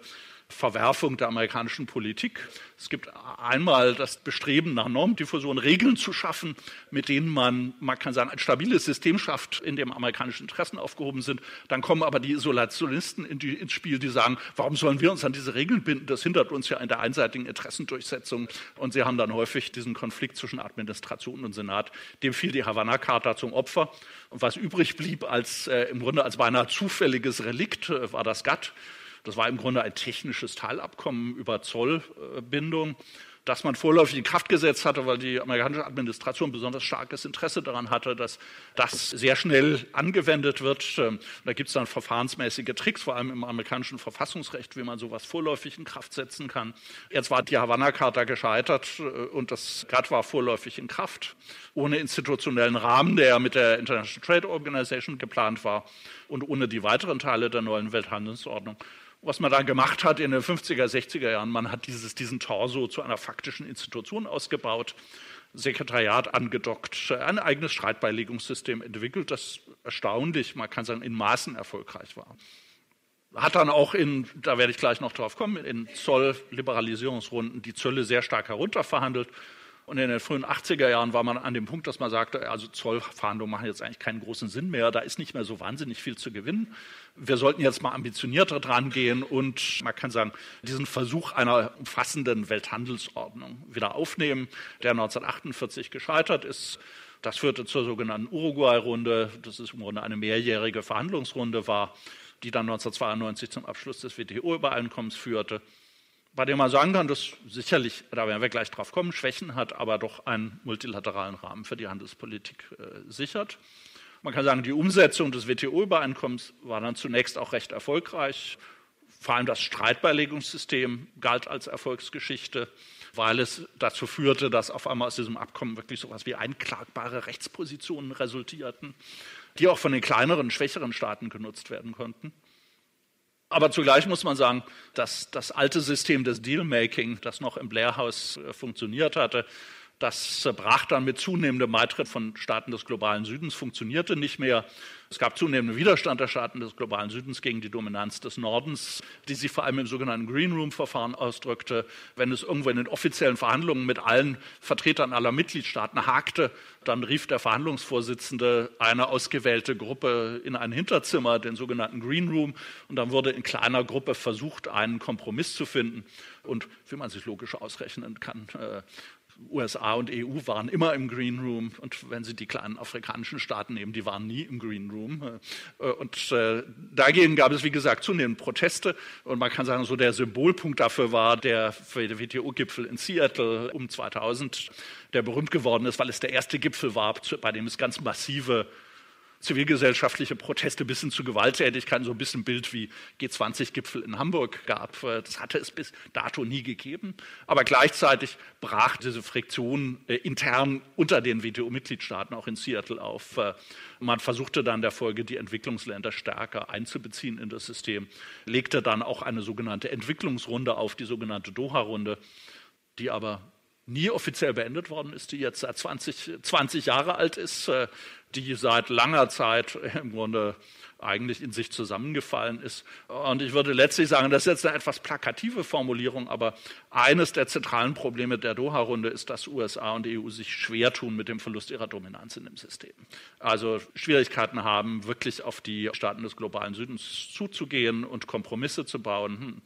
Speaker 3: Verwerfung der amerikanischen Politik. Es gibt einmal das Bestreben nach Normdiffusion, Regeln zu schaffen, mit denen man, man kann sagen, ein stabiles System schafft, in dem amerikanische Interessen aufgehoben sind. Dann kommen aber die Isolationisten in die, ins Spiel, die sagen, warum sollen wir uns an diese Regeln binden? Das hindert uns ja in der einseitigen Interessendurchsetzung. Und sie haben dann häufig diesen Konflikt zwischen Administration und Senat. Dem fiel die Havanna-Charta zum Opfer. Und was übrig blieb als äh, im Grunde als beinahe zufälliges Relikt, äh, war das GATT. Das war im Grunde ein technisches Teilabkommen über Zollbindung, das man vorläufig in Kraft gesetzt hatte, weil die amerikanische Administration besonders starkes Interesse daran hatte, dass das sehr schnell angewendet wird. Ähm, da gibt es dann verfahrensmäßige Tricks, vor allem im amerikanischen Verfassungsrecht, wie man sowas vorläufig in Kraft setzen kann. Jetzt war die Havanna-Charta gescheitert äh, und das GATT war vorläufig in Kraft, ohne institutionellen Rahmen, der mit der International Trade Organization geplant war und ohne die weiteren Teile der neuen Welthandelsordnung was man da gemacht hat in den 50er, 60er Jahren. Man hat dieses, diesen Torso zu einer faktischen Institution ausgebaut, Sekretariat angedockt, ein eigenes Streitbeilegungssystem entwickelt, das erstaunlich, man kann sagen, in Maßen erfolgreich war. Hat dann auch in, da werde ich gleich noch drauf kommen, in Zollliberalisierungsrunden die Zölle sehr stark herunterverhandelt und in den frühen 80er Jahren war man an dem Punkt, dass man sagte, also Zollverhandlungen machen jetzt eigentlich keinen großen Sinn mehr, da ist nicht mehr so wahnsinnig viel zu gewinnen. Wir sollten jetzt mal ambitionierter dran gehen und man kann sagen, diesen Versuch einer umfassenden Welthandelsordnung wieder aufnehmen, der 1948 gescheitert ist. Das führte zur sogenannten Uruguay-Runde. Das ist im Grunde eine mehrjährige Verhandlungsrunde war, die dann 1992 zum Abschluss des WTO-Übereinkommens führte. Bei dem man sagen kann, dass sicherlich, da werden wir gleich drauf kommen, Schwächen hat, aber doch einen multilateralen Rahmen für die Handelspolitik äh, sichert. Man kann sagen, die Umsetzung des WTO-Übereinkommens war dann zunächst auch recht erfolgreich. Vor allem das Streitbeilegungssystem galt als Erfolgsgeschichte, weil es dazu führte, dass auf einmal aus diesem Abkommen wirklich so etwas wie einklagbare Rechtspositionen resultierten, die auch von den kleineren, schwächeren Staaten genutzt werden konnten. Aber zugleich muss man sagen, dass das alte System des Dealmaking, das noch im Blair-Haus äh, funktioniert hatte, das brach dann mit zunehmendem Beitritt von Staaten des globalen Südens, funktionierte nicht mehr. Es gab zunehmenden Widerstand der Staaten des globalen Südens gegen die Dominanz des Nordens, die sich vor allem im sogenannten Green Room-Verfahren ausdrückte. Wenn es irgendwo in den offiziellen Verhandlungen mit allen Vertretern aller Mitgliedstaaten hakte, dann rief der Verhandlungsvorsitzende eine ausgewählte Gruppe in ein Hinterzimmer, den sogenannten Green Room, und dann wurde in kleiner Gruppe versucht, einen Kompromiss zu finden. Und wie man sich logisch ausrechnen kann, äh, USA und EU waren immer im Green Room und wenn Sie die kleinen afrikanischen Staaten nehmen, die waren nie im Green Room. Äh, und äh, dagegen gab es, wie gesagt, zunehmend Proteste und man kann sagen, so der Symbolpunkt dafür war der WTO-Gipfel in Seattle um 2000, der berühmt geworden ist, weil es der erste Gipfel war, bei dem es ganz massive zivilgesellschaftliche Proteste bis hin zu Gewalttätigkeiten, so ein bisschen Bild wie G20-Gipfel in Hamburg gab. Das hatte es bis dato nie gegeben. Aber gleichzeitig brach diese Friktion äh, intern unter den WTO-Mitgliedstaaten auch in Seattle auf. Äh, man versuchte dann der Folge, die Entwicklungsländer stärker einzubeziehen in das System, legte dann auch eine sogenannte Entwicklungsrunde auf, die sogenannte Doha-Runde, die aber nie offiziell beendet worden ist, die jetzt seit 20, 20 Jahre alt ist, äh, die seit langer Zeit im Grunde eigentlich in sich zusammengefallen ist. Und ich würde letztlich sagen, das ist jetzt eine etwas plakative Formulierung, aber eines der zentralen Probleme der Doha-Runde ist, dass USA und EU sich schwer tun mit dem Verlust ihrer Dominanz in dem System. Also Schwierigkeiten haben, wirklich auf die Staaten des globalen Südens zuzugehen und Kompromisse zu bauen. Hm.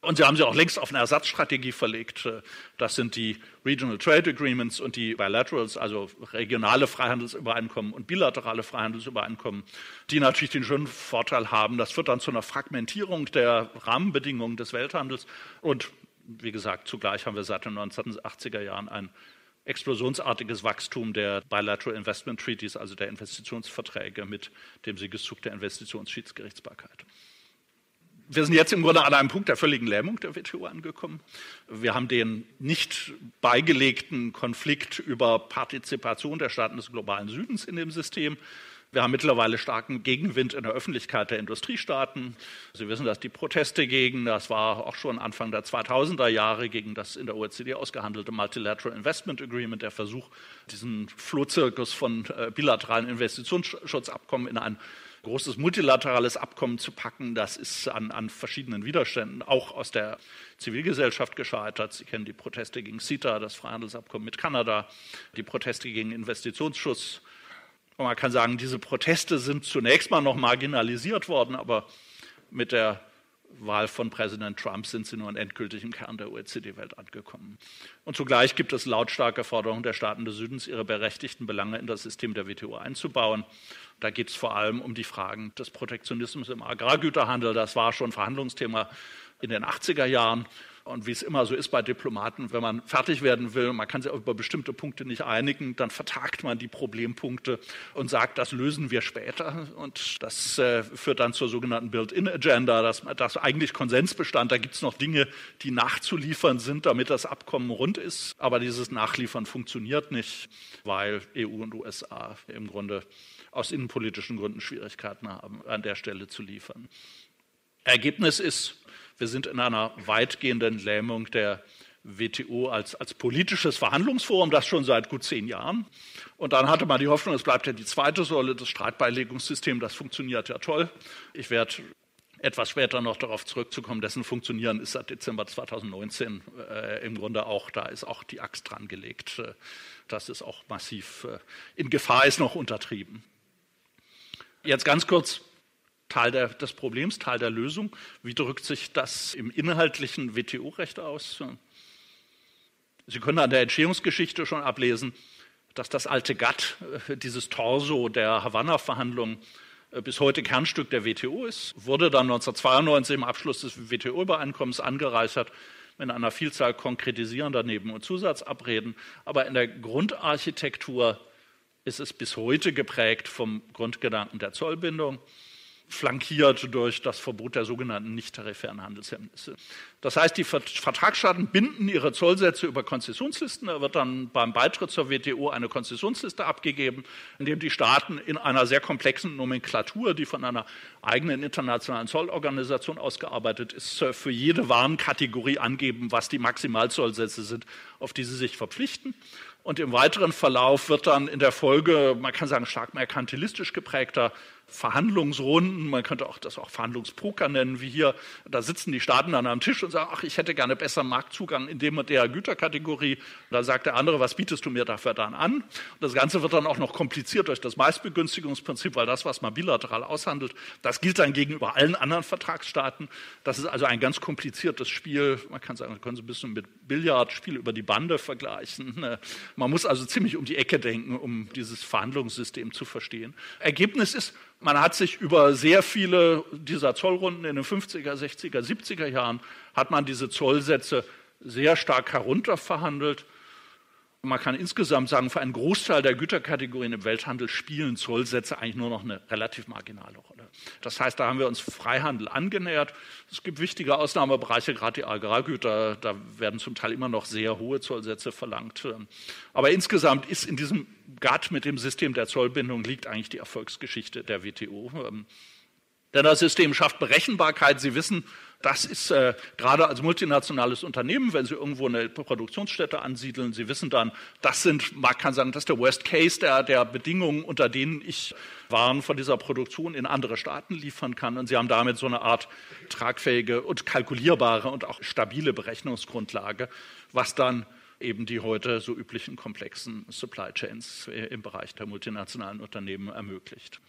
Speaker 3: Und sie haben sie auch längst auf eine Ersatzstrategie verlegt. Das sind die Regional Trade Agreements und die Bilaterals, also regionale Freihandelsübereinkommen und bilaterale Freihandelsübereinkommen, die natürlich den schönen Vorteil haben, das führt dann zu einer Fragmentierung der Rahmenbedingungen des Welthandels. Und wie gesagt, zugleich haben wir seit den 1980er Jahren ein explosionsartiges Wachstum der Bilateral Investment Treaties, also der Investitionsverträge mit dem Siegeszug der Investitionsschiedsgerichtsbarkeit wir sind jetzt im Grunde an einem Punkt der völligen Lähmung der WTO angekommen. Wir haben den nicht beigelegten Konflikt über Partizipation der Staaten des globalen Südens in dem System. Wir haben mittlerweile starken Gegenwind in der Öffentlichkeit der Industriestaaten. Sie wissen, dass die Proteste gegen, das war auch schon Anfang der 2000er Jahre, gegen das in der OECD ausgehandelte Multilateral Investment Agreement, der Versuch, diesen Flohzirkus von äh, bilateralen Investitionsschutzabkommen in ein großes multilaterales Abkommen zu packen, das ist an, an verschiedenen Widerständen auch aus der Zivilgesellschaft gescheitert. Sie kennen die Proteste gegen CETA, das Freihandelsabkommen mit Kanada, die Proteste gegen Investitionsschutz. Und man kann sagen, diese Proteste sind zunächst mal noch marginalisiert worden, aber mit der Wahl von Präsident Trump sind sie nun endgültig im Kern der OECD-Welt angekommen. Und zugleich gibt es lautstarke Forderungen der Staaten des Südens, ihre berechtigten Belange in das System der WTO einzubauen. Da geht es vor allem um die Fragen des Protektionismus im Agrargüterhandel. Das war schon Verhandlungsthema in den 80er Jahren. Und wie es immer so ist bei Diplomaten, wenn man fertig werden will, man kann sich auch über bestimmte Punkte nicht einigen, dann vertagt man die Problempunkte und sagt, das lösen wir später. Und das äh, führt dann zur sogenannten Build-in-Agenda, dass, dass eigentlich Konsens bestand. Da gibt es noch Dinge, die nachzuliefern sind, damit das Abkommen rund ist. Aber dieses Nachliefern funktioniert nicht, weil EU und USA im Grunde aus innenpolitischen Gründen Schwierigkeiten haben, an der Stelle zu liefern. Ergebnis ist, wir sind in einer weitgehenden Lähmung der WTO als, als politisches Verhandlungsforum, das schon seit gut zehn Jahren. Und dann hatte man die Hoffnung, es bleibt ja die zweite Säule, das Streitbeilegungssystem, das funktioniert ja toll. Ich werde etwas später noch darauf zurückzukommen, dessen Funktionieren ist seit Dezember 2019 äh, im Grunde auch, da ist auch die Axt dran gelegt. Äh, das ist auch massiv äh, in Gefahr, ist noch untertrieben. Jetzt ganz kurz Teil der, des Problems, Teil der Lösung. Wie drückt sich das im inhaltlichen WTO-Recht aus? Sie können an der Entstehungsgeschichte schon ablesen, dass das alte GATT, äh, dieses Torso der Havanna-Verhandlungen, äh, bis heute Kernstück der WTO ist, wurde dann 1992 im Abschluss des WTO-Übereinkommens angereichert mit einer Vielzahl konkretisierender Neben- und Zusatzabreden. Aber in der Grundarchitektur ist es bis heute geprägt vom Grundgedanken der Zollbindung flankiert durch das Verbot der sogenannten nicht-tarifären Handelshemmnisse. Das heißt, die Vertragsstaaten binden ihre Zollsätze über Konzessionslisten. Da wird dann beim Beitritt zur WTO eine Konzessionsliste abgegeben, in dem die Staaten in einer sehr komplexen Nomenklatur, die von einer eigenen internationalen Zollorganisation ausgearbeitet ist, für jede Warenkategorie angeben, was die Maximalzollsätze sind, auf die sie sich verpflichten. Und im weiteren Verlauf wird dann in der Folge, man kann sagen, stark merkantilistisch geprägter Verhandlungsrunden, man könnte auch das auch Verhandlungspoker nennen, wie hier, da sitzen die Staaten dann am Tisch und sagen, ach, ich hätte gerne besser Marktzugang in dem und der Güterkategorie. Da sagt der andere, was bietest du mir dafür dann an? Und das Ganze wird dann auch noch kompliziert durch das Meistbegünstigungsprinzip, weil das, was man bilateral aushandelt, das gilt dann gegenüber allen anderen Vertragsstaaten. Das ist also ein ganz kompliziertes Spiel. Man kann sagen, man kann es ein bisschen mit Billardspiel über die Bande vergleichen. Man muss also ziemlich um die Ecke denken, um dieses Verhandlungssystem zu verstehen. Ergebnis ist, man hat sich über sehr viele dieser Zollrunden in den 50er, 60er, 70er Jahren, hat man diese Zollsätze sehr stark herunterverhandelt. Man kann insgesamt sagen, für einen Großteil der Güterkategorien im Welthandel spielen Zollsätze eigentlich nur noch eine relativ marginale Rolle. Das heißt, da haben wir uns Freihandel angenähert. Es gibt wichtige Ausnahmebereiche, gerade die Agrargüter, da werden zum Teil immer noch sehr hohe Zollsätze verlangt. Aber insgesamt ist in diesem GATT mit dem System der Zollbindung liegt eigentlich die Erfolgsgeschichte der WTO. Denn das System schafft Berechenbarkeit. Sie wissen, das ist äh, gerade als multinationales Unternehmen, wenn Sie irgendwo eine Produktionsstätte ansiedeln, Sie wissen dann, das sind, man kann sagen, das ist der Worst Case der, der Bedingungen, unter denen ich Waren von dieser Produktion in andere Staaten liefern kann. Und Sie haben damit so eine Art tragfähige und kalkulierbare und auch stabile Berechnungsgrundlage, was dann eben die heute so üblichen komplexen Supply Chains im Bereich der multinationalen Unternehmen ermöglicht.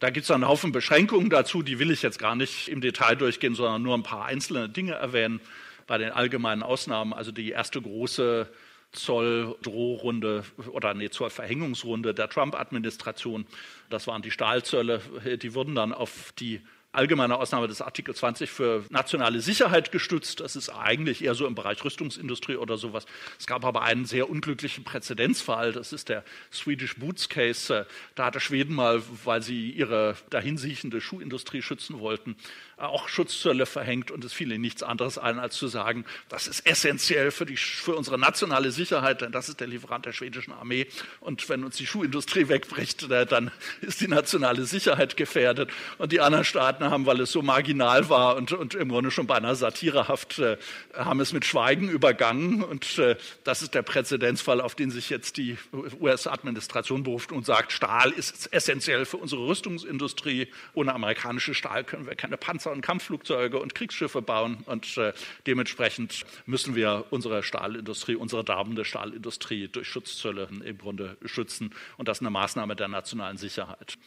Speaker 3: Da gibt es einen Haufen Beschränkungen dazu, die will ich jetzt gar nicht im Detail durchgehen, sondern nur ein paar einzelne Dinge erwähnen. Bei den allgemeinen Ausnahmen, also die erste große Zolldrohrunde oder nee, Zollverhängungsrunde der Trump-Administration, das waren die Stahlzölle, die wurden dann auf die allgemeine Ausnahme des Artikel 20 für nationale Sicherheit gestützt. Das ist eigentlich eher so im Bereich Rüstungsindustrie oder sowas. Es gab aber einen sehr unglücklichen Präzedenzfall. Das ist der Swedish Boots Case. Da hatte Schweden mal, weil sie ihre dahinsiechende Schuhindustrie schützen wollten, auch Schutzzölle verhängt und es fiel ihnen nichts anderes ein, als zu sagen, das ist essentiell für, die, für unsere nationale Sicherheit, denn das ist der Lieferant der schwedischen Armee. Und wenn uns die Schuhindustrie wegbricht, dann ist die nationale Sicherheit gefährdet. Und die anderen Staaten haben, weil es so marginal war und, und im Grunde schon beinahe satirehaft, äh, haben es mit Schweigen übergangen. Und äh, das ist der Präzedenzfall, auf den sich jetzt die US-Administration beruft und sagt, Stahl ist essentiell für unsere Rüstungsindustrie. Ohne amerikanische Stahl können wir keine Panzer Panzer und Kampfflugzeuge und Kriegsschiffe bauen. Und äh, dementsprechend müssen wir unsere Stahlindustrie, unsere darbende Stahlindustrie durch Schutzzölle im Grunde schützen. Und das ist eine Maßnahme der nationalen Sicherheit.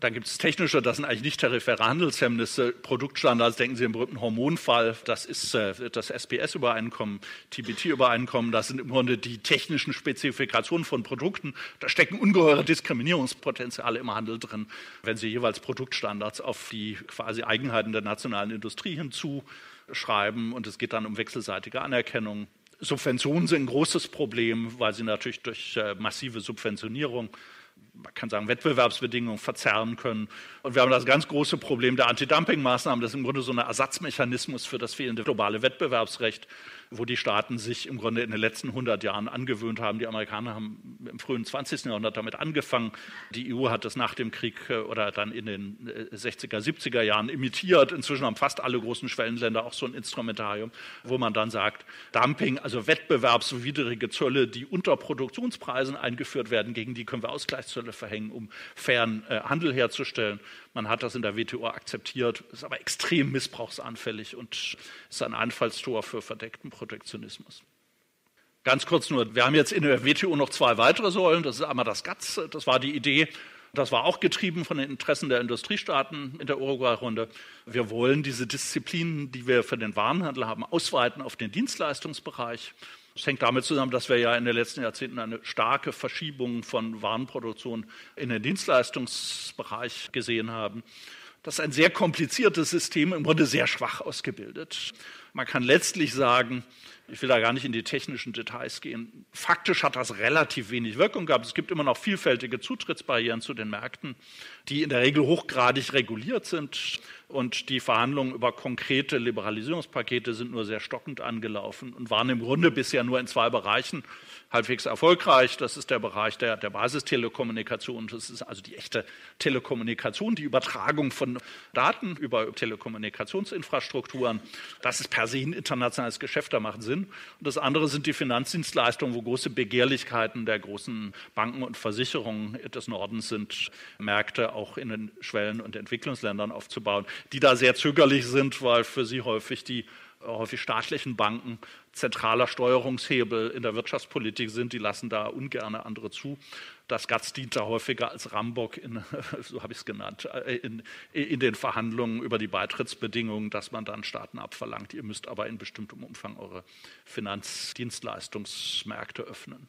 Speaker 3: Dann gibt es technische, das sind eigentlich nicht tarifäre Handelshemmnisse, Produktstandards, denken Sie im berühmten Hormonfall, das ist äh, das SPS-Übereinkommen, TBT-Übereinkommen, das sind im Grunde die technischen Spezifikationen von Produkten. Da stecken ungeheure Diskriminierungspotenziale im Handel drin, wenn Sie jeweils Produktstandards auf die quasi Eigenheiten der nationalen Industrie hinzuschreiben und es geht dann um wechselseitige Anerkennung. Subventionen sind ein großes Problem, weil sie natürlich durch äh, massive Subventionierung man kann sagen, Wettbewerbsbedingungen verzerren können. Und wir haben das ganz große Problem der Anti-Dumping-Maßnahmen. Das ist im Grunde so ein Ersatzmechanismus für das fehlende globale Wettbewerbsrecht wo die Staaten sich im Grunde in den letzten 100 Jahren angewöhnt haben. Die Amerikaner haben im frühen 20. Jahrhundert damit angefangen. Die EU hat das nach dem Krieg äh, oder dann in den 60er, äh, 70er Jahren imitiert. Inzwischen haben fast alle großen Schwellenländer auch so ein Instrumentarium, wo man dann sagt, Dumping, also wettbewerbswidrige Zölle, die unter Produktionspreisen eingeführt werden, gegen die können wir Ausgleichszölle verhängen, um fairen äh, Handel herzustellen. Man hat das in der WTO akzeptiert, ist aber extrem missbrauchsanfällig und ist ein Einfallstor für verdeckten Protektionismus. Ganz kurz nur, wir haben jetzt in der WTO noch zwei weitere Säulen. Das ist einmal das GATS, das war die Idee, das war auch getrieben von den Interessen der Industriestaaten in der Uruguay-Runde. Wir wollen diese Disziplinen, die wir für den Warenhandel haben, ausweiten auf den Dienstleistungsbereich. Das hängt damit zusammen, dass wir ja in den letzten Jahrzehnten eine starke Verschiebung von Warenproduktion in den Dienstleistungsbereich gesehen haben. Das ist ein sehr kompliziertes System, im Grunde sehr schwach ausgebildet. Man kann letztlich sagen, ich will da gar nicht in die technischen Details gehen. Faktisch hat das relativ wenig Wirkung gehabt. Es gibt immer noch vielfältige Zutrittsbarrieren zu den Märkten, die in der Regel hochgradig reguliert sind. Und die Verhandlungen über konkrete Liberalisierungspakete sind nur sehr stockend angelaufen und waren im Grunde bisher nur in zwei Bereichen halbwegs erfolgreich. Das ist der Bereich der, der Basistelekommunikation. Das ist also die echte Telekommunikation, die Übertragung von Daten über Telekommunikationsinfrastrukturen. Das ist per se ein internationales Geschäft, da macht Sinn. Und das andere sind die Finanzdienstleistungen, wo große Begehrlichkeiten der großen Banken und Versicherungen des Nordens sind, Märkte auch in den Schwellen- und Entwicklungsländern aufzubauen, die da sehr zögerlich sind, weil für sie häufig die häufig staatlichen Banken zentraler Steuerungshebel in der Wirtschaftspolitik sind. Die lassen da ungern andere zu. Das GATS dient da häufiger als Rambock, in, so habe ich es genannt, äh, in, in, den Verhandlungen über die Beitrittsbedingungen, dass man dann Staaten abverlangt. Ihr müsst aber in bestimmtem Umfang eure Finanzdienstleistungsmärkte öffnen.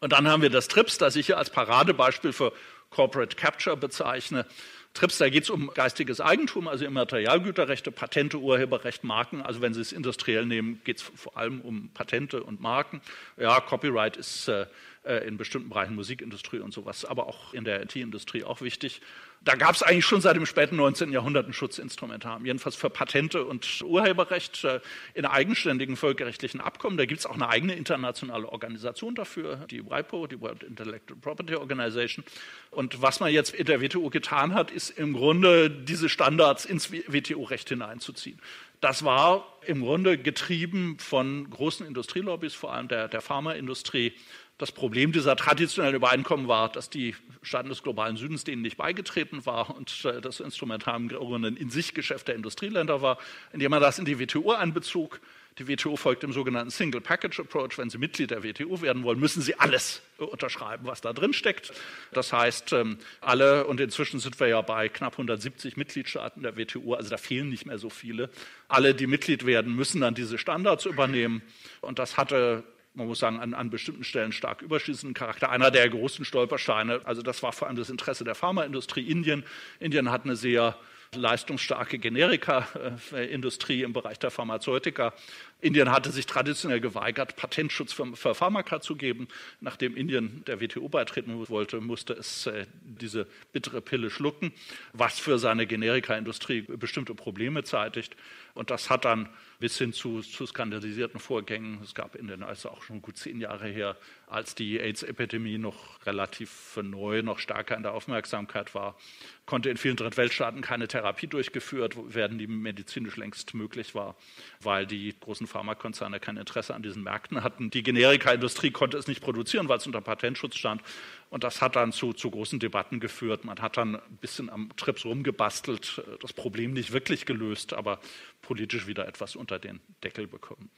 Speaker 3: Und dann haben wir das TRIPS, das ich hier als Paradebeispiel für Corporate Capture bezeichne. TRIPS, da geht es um geistiges Eigentum, also Immaterialgüterrechte, Patente, Urheberrecht, Marken. Also wenn Sie es industriell nehmen, geht es vor allem um Patente und Marken. Ja, Copyright ist äh, in bestimmten Bereichen Musikindustrie und sowas, aber auch in der IT-Industrie auch wichtig. Da gab es eigentlich schon seit dem späten 19. Jahrhundert ein Schutzinstrumentarium, jedenfalls für Patente und Urheberrecht äh, in eigenständigen völkerrechtlichen Abkommen. Da gibt es auch eine eigene internationale Organisation dafür, die WIPO, die World Intellectual Property Organization. Und was man jetzt in der WTO getan hat, ist im Grunde diese Standards ins WTO-Recht hineinzuziehen. Das war im Grunde getrieben von großen Industrielobbys, vor allem der, der Pharmaindustrie, das Problem dieser traditionellen Übereinkommen war, dass die Staaten des globalen Südens denen nicht beigetreten waren und äh, das Instrumentarium ein in sich Geschäft der Industrieländer war, indem man das in die WTO einbezog. Die WTO folgt dem sogenannten Single Package Approach. Wenn Sie Mitglied der WTO werden wollen, müssen Sie alles unterschreiben, was da drin steckt. Das heißt, ähm, alle, und inzwischen sind wir ja bei knapp 170 Mitgliedstaaten der WTO, also da fehlen nicht mehr so viele. Alle, die Mitglied werden, müssen dann diese Standards übernehmen. Und das hatte man muss sagen, an, an bestimmten Stellen stark überschießenden Charakter. Einer der großen Stolpersteine, also das war vor allem das Interesse der Pharmaindustrie Indien. Indien hat eine sehr leistungsstarke Generika-Industrie im Bereich der Pharmazeutika. Indien hatte sich traditionell geweigert, Patentschutz für, für Pharmaka zu geben. Nachdem Indien der WTO beitreten wollte, musste es äh, diese bittere Pille schlucken, was für seine Generika-Industrie bestimmte Probleme zeitigt. Und das hat dann bis hin zu, zu skandalisierten Vorgängen, es gab in den, also auch schon gut zehn Jahre her, als die AIDS-Epidemie noch relativ neu, noch stärker in der Aufmerksamkeit war, konnte in vielen Drittweltstaaten keine Therapie durchgeführt werden, die medizinisch längst möglich war, weil die großen Pharmakonzerne kein Interesse an diesen Märkten hatten. Die Generika-Industrie konnte es nicht produzieren, weil es unter Patentschutz stand. Und das hat dann zu, zu großen Debatten geführt. Man hat dann ein bisschen am Trips rumgebastelt, das Problem nicht wirklich gelöst, aber politisch wieder etwas unter den Deckel bekommen.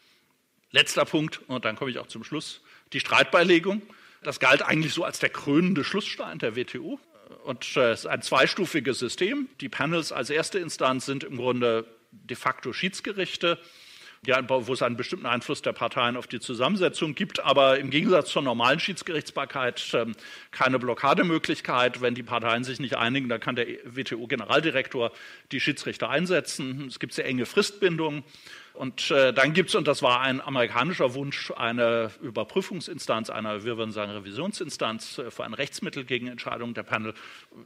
Speaker 3: Letzter Punkt, und dann komme ich auch zum Schluss, die Streitbeilegung. Das galt eigentlich so als der krönende Schlussstein der WTO. Und es äh, ist ein zweistufiges System. Die Panels als erste Instanz sind im Grunde de facto Schiedsgerichte, ja, wo es einen bestimmten Einfluss der Parteien auf die Zusammensetzung gibt, aber im Gegensatz zur normalen Schiedsgerichtsbarkeit ähm, keine Blockademöglichkeit. Wenn die Parteien sich nicht einigen, dann kann der WTO-Generaldirektor die Schiedsrichter einsetzen. Es gibt sehr enge Fristbindungen. Und äh, dann gibt es, und das war ein amerikanischer Wunsch, eine Überprüfungsinstanz, eine, wir würden sagen, Revisionsinstanz äh, für ein Rechtsmittel gegen Entscheidungen der Panel.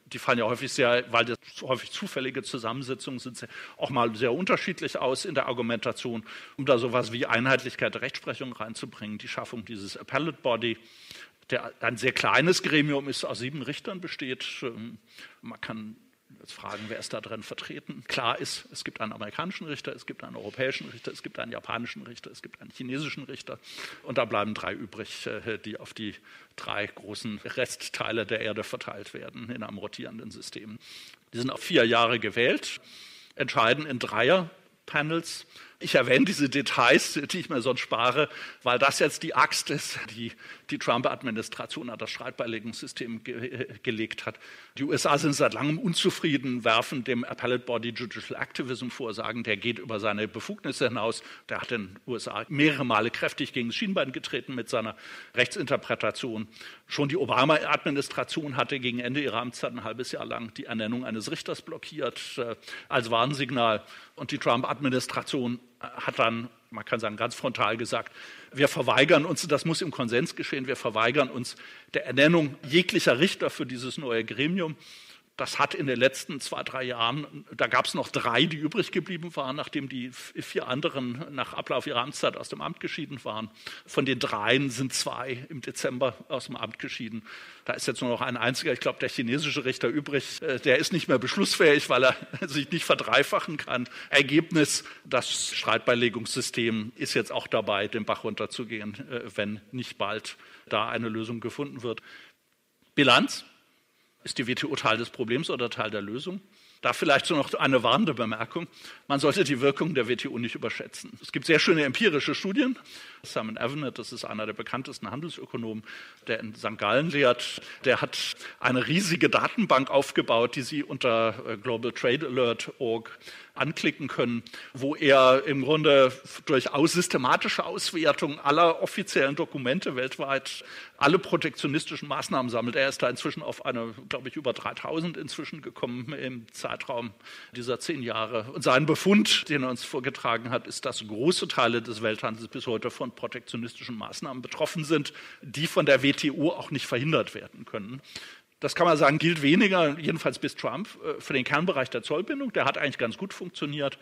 Speaker 3: Die fallen ja häufig sehr, weil das häufig zufällige Zusammensetzungen sind, auch mal sehr unterschiedlich aus in der Argumentation, um da sowas wie Einheitlichkeit der Rechtsprechung reinzubringen, die Schaffung dieses Appellate Body der ein sehr kleines Gremium ist, aus sieben Richtern besteht. Ähm, man kann jetzt fragen, wer ist da drin vertreten? Klar ist, es gibt einen amerikanischen Richter, es gibt einen europäischen Richter, es gibt einen japanischen Richter, es gibt einen chinesischen Richter und da bleiben drei übrig, äh, die auf die drei großen Restteile der Erde verteilt werden in einem rotierenden System. Die sind auf vier Jahre gewählt, entscheiden in Dreier-Panels ich erwähne diese Details, die ich mir sonst spare, weil das jetzt die Axt ist, die die Trump-Administration an das Streitbeilegungssystem ge gelegt hat. Die USA sind seit langem unzufrieden, werfen dem Appellate Body Judicial Activism vor, sagen, der geht über seine Befugnisse hinaus. Der hat den USA mehrere Male kräftig gegen das Schienbein getreten mit seiner Rechtsinterpretation. Schon die Obama-Administration hatte gegen Ende ihrer Amtszeit ein halbes Jahr lang die Ernennung eines Richters blockiert äh, als Warnsignal. Und die Trump-Administration hat dann, man kann sagen, ganz frontal gesagt, wir verweigern uns, das muss im Konsens geschehen, wir verweigern uns der Ernennung jeglicher Richter für dieses neue Gremium. Das hat in den letzten zwei, drei Jahren, da gab es noch drei, die übrig geblieben waren, nachdem die vier anderen nach Ablauf ihrer Amtszeit aus dem Amt geschieden waren. Von den dreien sind zwei im Dezember aus dem Amt geschieden. Da ist jetzt nur noch ein einziger, ich glaube, der chinesische Richter übrig. Äh, der ist nicht mehr beschlussfähig, weil er sich nicht verdreifachen kann. Ergebnis, das Streitbeilegungssystem ist jetzt auch dabei, den Bach runterzugehen, äh, wenn nicht bald da eine Lösung gefunden wird. Bilanz, ist die WTO Teil des Problems oder Teil der Lösung? Da vielleicht so noch eine warnende Bemerkung. Man sollte die Wirkung der WTO nicht überschätzen. Es gibt sehr schöne empirische Studien. Simon Evenet, das ist einer der bekanntesten Handelsökonomen, der in St. Gallen lehrt, der hat eine riesige Datenbank aufgebaut, die Sie unter äh, Global Trade Alert Org anklicken können, wo er im Grunde durchaus systematische Auswertung aller offiziellen Dokumente weltweit alle protektionistischen Maßnahmen sammelt. Er ist da inzwischen auf eine, glaube ich, über 3000 inzwischen gekommen im Zeitraum dieser zehn Jahre. Und sein Befund, den er uns vorgetragen hat, ist, dass große Teile des Welthandels bis heute von protektionistischen Maßnahmen betroffen sind, die von der WTO auch nicht verhindert werden können. Das kann man sagen, gilt weniger, jedenfalls bis Trump, äh, für den Kernbereich der Zollbindung. Der hat eigentlich ganz gut funktioniert.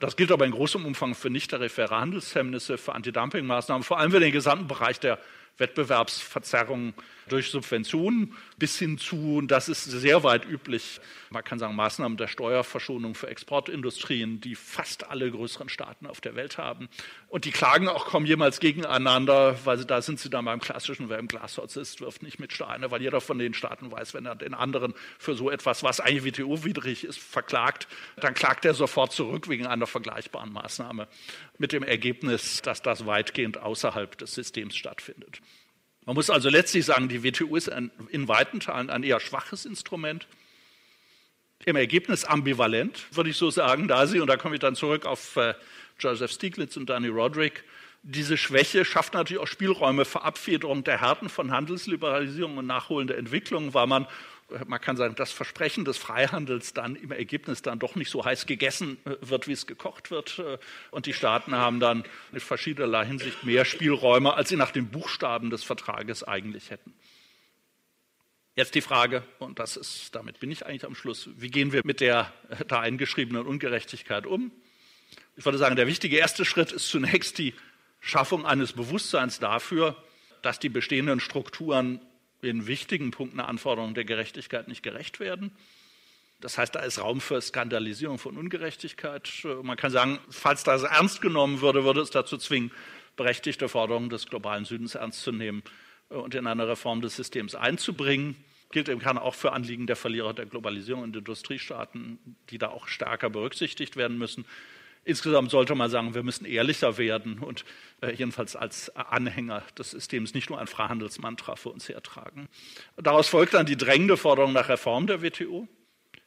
Speaker 3: Das gilt aber in großem Umfang für nicht-tarifäre Handelshemmnisse, für Antidumpingmaßnahmen, vor allem für den gesamten Bereich der Wettbewerbsverzerrung durch Subventionen bis hin zu, und das ist sehr weit üblich, man kann sagen, Maßnahmen der Steuerverschonung für Exportindustrien, die fast alle größeren Staaten auf der Welt haben. Und die klagen auch kaum jemals gegeneinander, weil sie, da sind sie dann beim klassischen, wer im Glashaus ist, wirft nicht mit Steine, weil jeder von den Staaten weiß, wenn er den anderen für so etwas, was eigentlich WTO-widrig ist, verklagt, dann klagt er sofort zurück wegen einer vergleichbaren Maßnahme mit dem Ergebnis, dass das weitgehend außerhalb des Systems stattfindet. Man muss also letztlich sagen, die WTO ist ein, in weiten Teilen ein eher schwaches Instrument. Im Ergebnis ambivalent, würde ich so sagen, da sie, und da komme ich dann zurück auf äh, Joseph Stieglitz und Danny Roderick, diese Schwäche schafft natürlich auch Spielräume für Abfederung der Härten von Handelsliberalisierung und nachholender Entwicklung, weil man man kann sagen, das Versprechen des Freihandels dann im Ergebnis dann doch nicht so heiß gegessen äh, wird, wie es gekocht wird. Äh, und die Staaten haben dann in verschiedenerlei Hinsicht mehr Spielräume, als sie nach den Buchstaben des Vertrages eigentlich hätten. Jetzt die Frage, und das ist, damit bin ich eigentlich am Schluss, wie gehen wir mit der äh, da eingeschriebenen Ungerechtigkeit um? Ich würde sagen, der wichtige erste Schritt ist zunächst die Schaffung eines Bewusstseins dafür, dass die bestehenden Strukturen in wichtigen Punkten der Anforderungen der Gerechtigkeit nicht gerecht werden. Das heißt, da ist Raum für Skandalisierung von Ungerechtigkeit. Man kann sagen, falls das ernst genommen würde, würde es dazu zwingen, berechtigte Forderungen des globalen Südens ernst zu nehmen und in eine Reform des Systems einzubringen. Gilt im Kern auch für Anliegen der Verlierer der Globalisierung und Industriestaaten, die da auch stärker berücksichtigt werden müssen. Insgesamt sollte man sagen, wir müssen ehrlicher werden und äh, jedenfalls als Anhänger des Systems nicht nur ein Freihandelsmantra für uns hertragen. Daraus folgt dann die drängende Forderung nach Reform der WTO,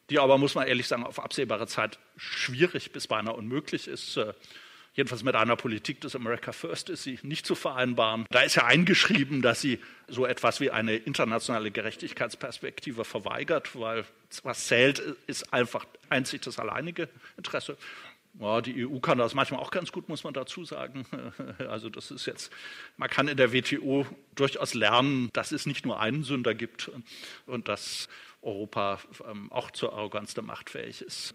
Speaker 3: die aber, muss man ehrlich sagen, auf absehbare Zeit schwierig bis beinahe unmöglich ist. Äh, jedenfalls mit einer Politik des America First ist sie nicht zu vereinbaren. Da ist ja eingeschrieben, dass sie so etwas wie eine internationale Gerechtigkeitsperspektive verweigert, weil was zählt, ist einfach einzig das alleinige Interesse. Ja, die EU kann das manchmal auch ganz gut, muss man dazu sagen. Also das ist jetzt, man kann in der WTO durchaus lernen, dass es nicht nur einen Sünder gibt und dass Europa ähm, auch zur Arroganz der Macht fähig ist.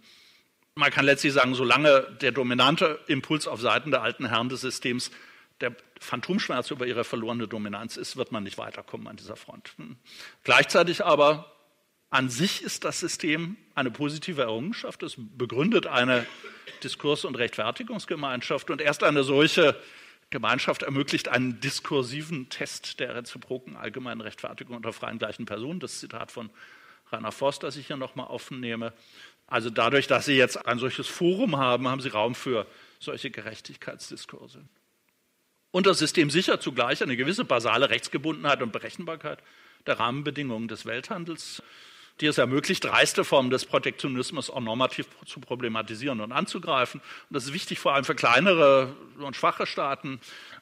Speaker 3: Man kann letztlich sagen, solange der dominante Impuls auf Seiten der alten Herren des Systems der Phantomschmerz über ihre verlorene Dominanz ist, wird man nicht weiterkommen an dieser Front. Hm. Gleichzeitig aber an sich ist das System eine positive Errungenschaft. Es begründet eine Diskurs- und Rechtfertigungsgemeinschaft und erst eine solche Gemeinschaft ermöglicht einen diskursiven Test der reziproken allgemeinen Rechtfertigung unter freien gleichen Personen. Das Zitat von Rainer Forst, das ich hier nochmal aufnehme. Also dadurch, dass Sie jetzt ein solches Forum haben, haben Sie Raum für solche Gerechtigkeitsdiskurse. Und das System sichert zugleich eine gewisse basale Rechtsgebundenheit und Berechenbarkeit der Rahmenbedingungen des Welthandels die es ermöglicht, dreiste Formen des Protektionismus auch normativ zu problematisieren und anzugreifen. Und das ist wichtig vor allem für kleinere und schwache Staaten,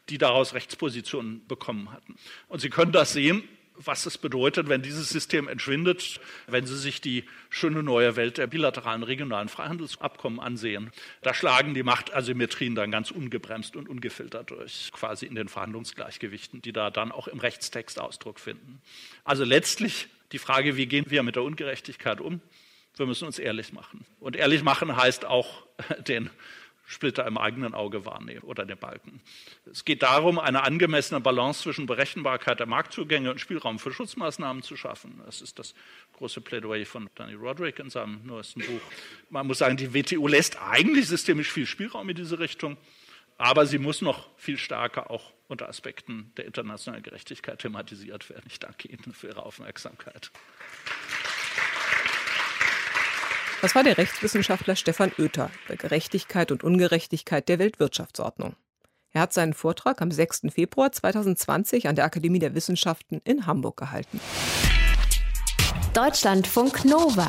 Speaker 3: die daraus Rechtspositionen bekommen hatten. Und Sie können das sehen, was es bedeutet, wenn dieses System entschwindet, wenn Sie sich die schöne neue Welt der bilateralen regionalen Freihandelsabkommen ansehen. Da schlagen die Machtasymmetrien dann ganz ungebremst und ungefiltert durch, quasi in den Verhandlungsgleichgewichten, die da dann auch im Rechtstext Ausdruck finden. Also letztlich die Frage, wie gehen wir mit der Ungerechtigkeit um? Wir müssen uns ehrlich machen. Und ehrlich machen heißt auch den Splitter im eigenen Auge wahrnehmen oder den Balken. Es geht darum, eine angemessene Balance zwischen Berechenbarkeit der Marktzugänge und Spielraum für Schutzmaßnahmen zu schaffen. Das ist das große Plädoyer von Danny Roderick in seinem neuesten Buch. Man muss sagen, die WTO lässt eigentlich systemisch viel Spielraum in diese Richtung, aber sie muss noch viel stärker auch unter Aspekten der internationalen Gerechtigkeit thematisiert werden. Ich danke Ihnen für Ihre Aufmerksamkeit.
Speaker 2: Das war der Rechtswissenschaftler Stefan Oether über Gerechtigkeit und Ungerechtigkeit der Weltwirtschaftsordnung. Er hat seinen Vortrag am 6. Februar 2020 an der Akademie der Wissenschaften in Hamburg gehalten.
Speaker 1: Deutschlandfunk Nova.